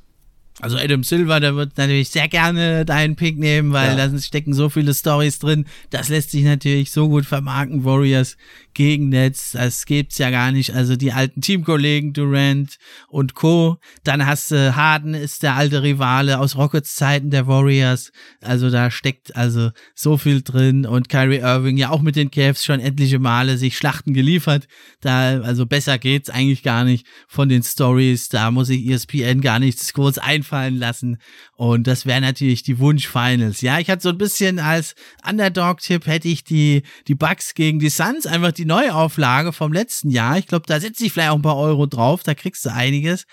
Also Adam Silver, der wird natürlich sehr gerne deinen Pick nehmen, weil ja. da stecken so viele Stories drin. Das lässt sich natürlich so gut vermarkten. Warriors gegen Nets, das gibt's ja gar nicht. Also die alten Teamkollegen Durant und Co. Dann hast du Harden, ist der alte Rivale aus Rockets Zeiten der Warriors. Also da steckt also so viel drin und Kyrie Irving ja auch mit den Cavs schon etliche Male sich Schlachten geliefert. Da also besser geht's eigentlich gar nicht von den Stories. Da muss ich ESPN gar nichts kurz einfallen lassen. Und das wäre natürlich die Wunsch-Finals. Ja, ich hatte so ein bisschen als Underdog-Tipp hätte ich die, die Bucks gegen die Suns, einfach die Neuauflage vom letzten Jahr. Ich glaube, da setze ich vielleicht auch ein paar Euro drauf, da kriegst du einiges.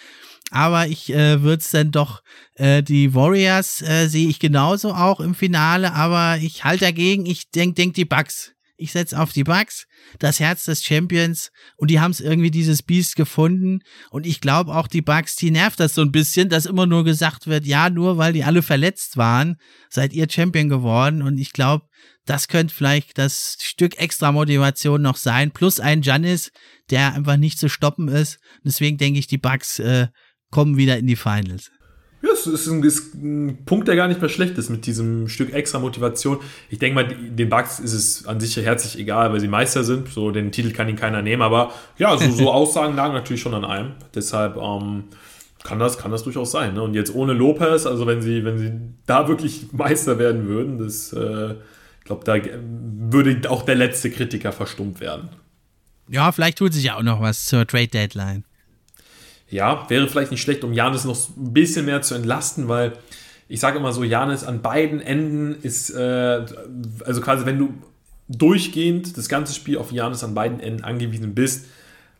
Aber ich äh, würde es dann doch, äh, die Warriors äh, sehe ich genauso auch im Finale, aber ich halte dagegen, ich denke denk die Bucks. Ich setze auf die Bucks, das Herz des Champions und die haben es irgendwie dieses Biest gefunden und ich glaube auch die Bucks, die nervt das so ein bisschen, dass immer nur gesagt wird, ja, nur weil die alle verletzt waren, seid ihr Champion geworden und ich glaube, das könnte vielleicht das Stück extra Motivation noch sein, plus ein Janis, der einfach nicht zu stoppen ist. Deswegen denke ich, die Bucks äh, kommen wieder in die Finals. Ja, es ist ein, ist ein, Punkt, der gar nicht mehr schlecht ist mit diesem Stück extra Motivation. Ich denke mal, den Bugs ist es an sich herzlich egal, weil sie Meister sind. So den Titel kann ihnen keiner nehmen. Aber ja, so, so <laughs> Aussagen lagen natürlich schon an einem. Deshalb ähm, kann das, kann das durchaus sein. Ne? Und jetzt ohne Lopez, also wenn sie, wenn sie da wirklich Meister werden würden, das, äh, ich glaube, da würde auch der letzte Kritiker verstummt werden. Ja, vielleicht tut sich ja auch noch was zur Trade Deadline. Ja, wäre vielleicht nicht schlecht, um Janis noch ein bisschen mehr zu entlasten, weil ich sage immer so, Janis an beiden Enden ist, äh, also quasi wenn du durchgehend das ganze Spiel auf Janis an beiden Enden angewiesen bist,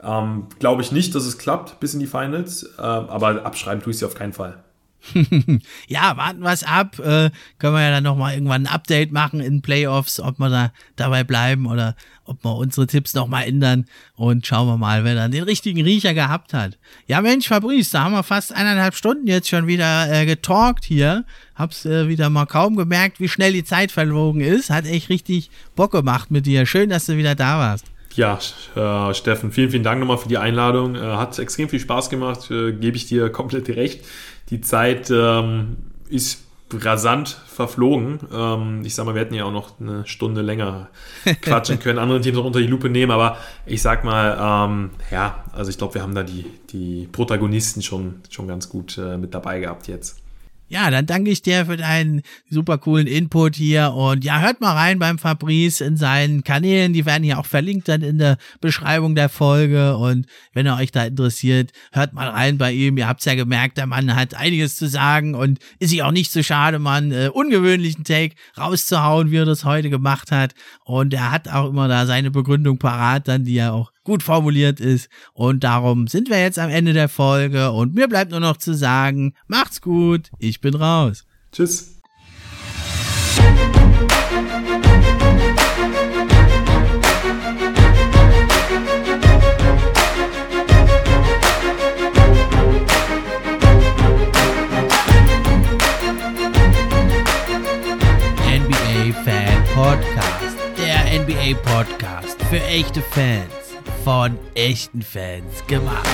ähm, glaube ich nicht, dass es klappt bis in die Finals, äh, aber abschreiben tue ich sie auf keinen Fall. <laughs> ja, warten wir es ab. Äh, können wir ja dann nochmal irgendwann ein Update machen in Playoffs, ob wir da dabei bleiben oder ob wir unsere Tipps nochmal ändern und schauen wir mal, wer dann den richtigen Riecher gehabt hat. Ja, Mensch, Fabrice, da haben wir fast eineinhalb Stunden jetzt schon wieder äh, getalkt hier. Hab's äh, wieder mal kaum gemerkt, wie schnell die Zeit verlogen ist. Hat echt richtig Bock gemacht mit dir. Schön, dass du wieder da warst. Ja, äh, Steffen, vielen, vielen Dank nochmal für die Einladung. Äh, hat extrem viel Spaß gemacht, äh, gebe ich dir komplett recht. Die Zeit ähm, ist rasant verflogen. Ähm, ich sag mal, wir hätten ja auch noch eine Stunde länger <laughs> quatschen können, andere Teams auch unter die Lupe nehmen, aber ich sag mal, ähm, ja, also ich glaube, wir haben da die, die Protagonisten schon, schon ganz gut äh, mit dabei gehabt jetzt. Ja, dann danke ich dir für deinen super coolen Input hier und ja, hört mal rein beim Fabrice in seinen Kanälen, die werden hier auch verlinkt dann in der Beschreibung der Folge und wenn ihr euch da interessiert, hört mal rein bei ihm. Ihr habt's ja gemerkt, der Mann hat einiges zu sagen und ist sich auch nicht so schade, man äh, ungewöhnlichen Take rauszuhauen, wie er das heute gemacht hat und er hat auch immer da seine Begründung parat, dann die er auch gut formuliert ist. Und darum sind wir jetzt am Ende der Folge. Und mir bleibt nur noch zu sagen, macht's gut, ich bin raus. Tschüss. NBA Fan Podcast. Der NBA Podcast für echte Fans von echten Fans gemacht.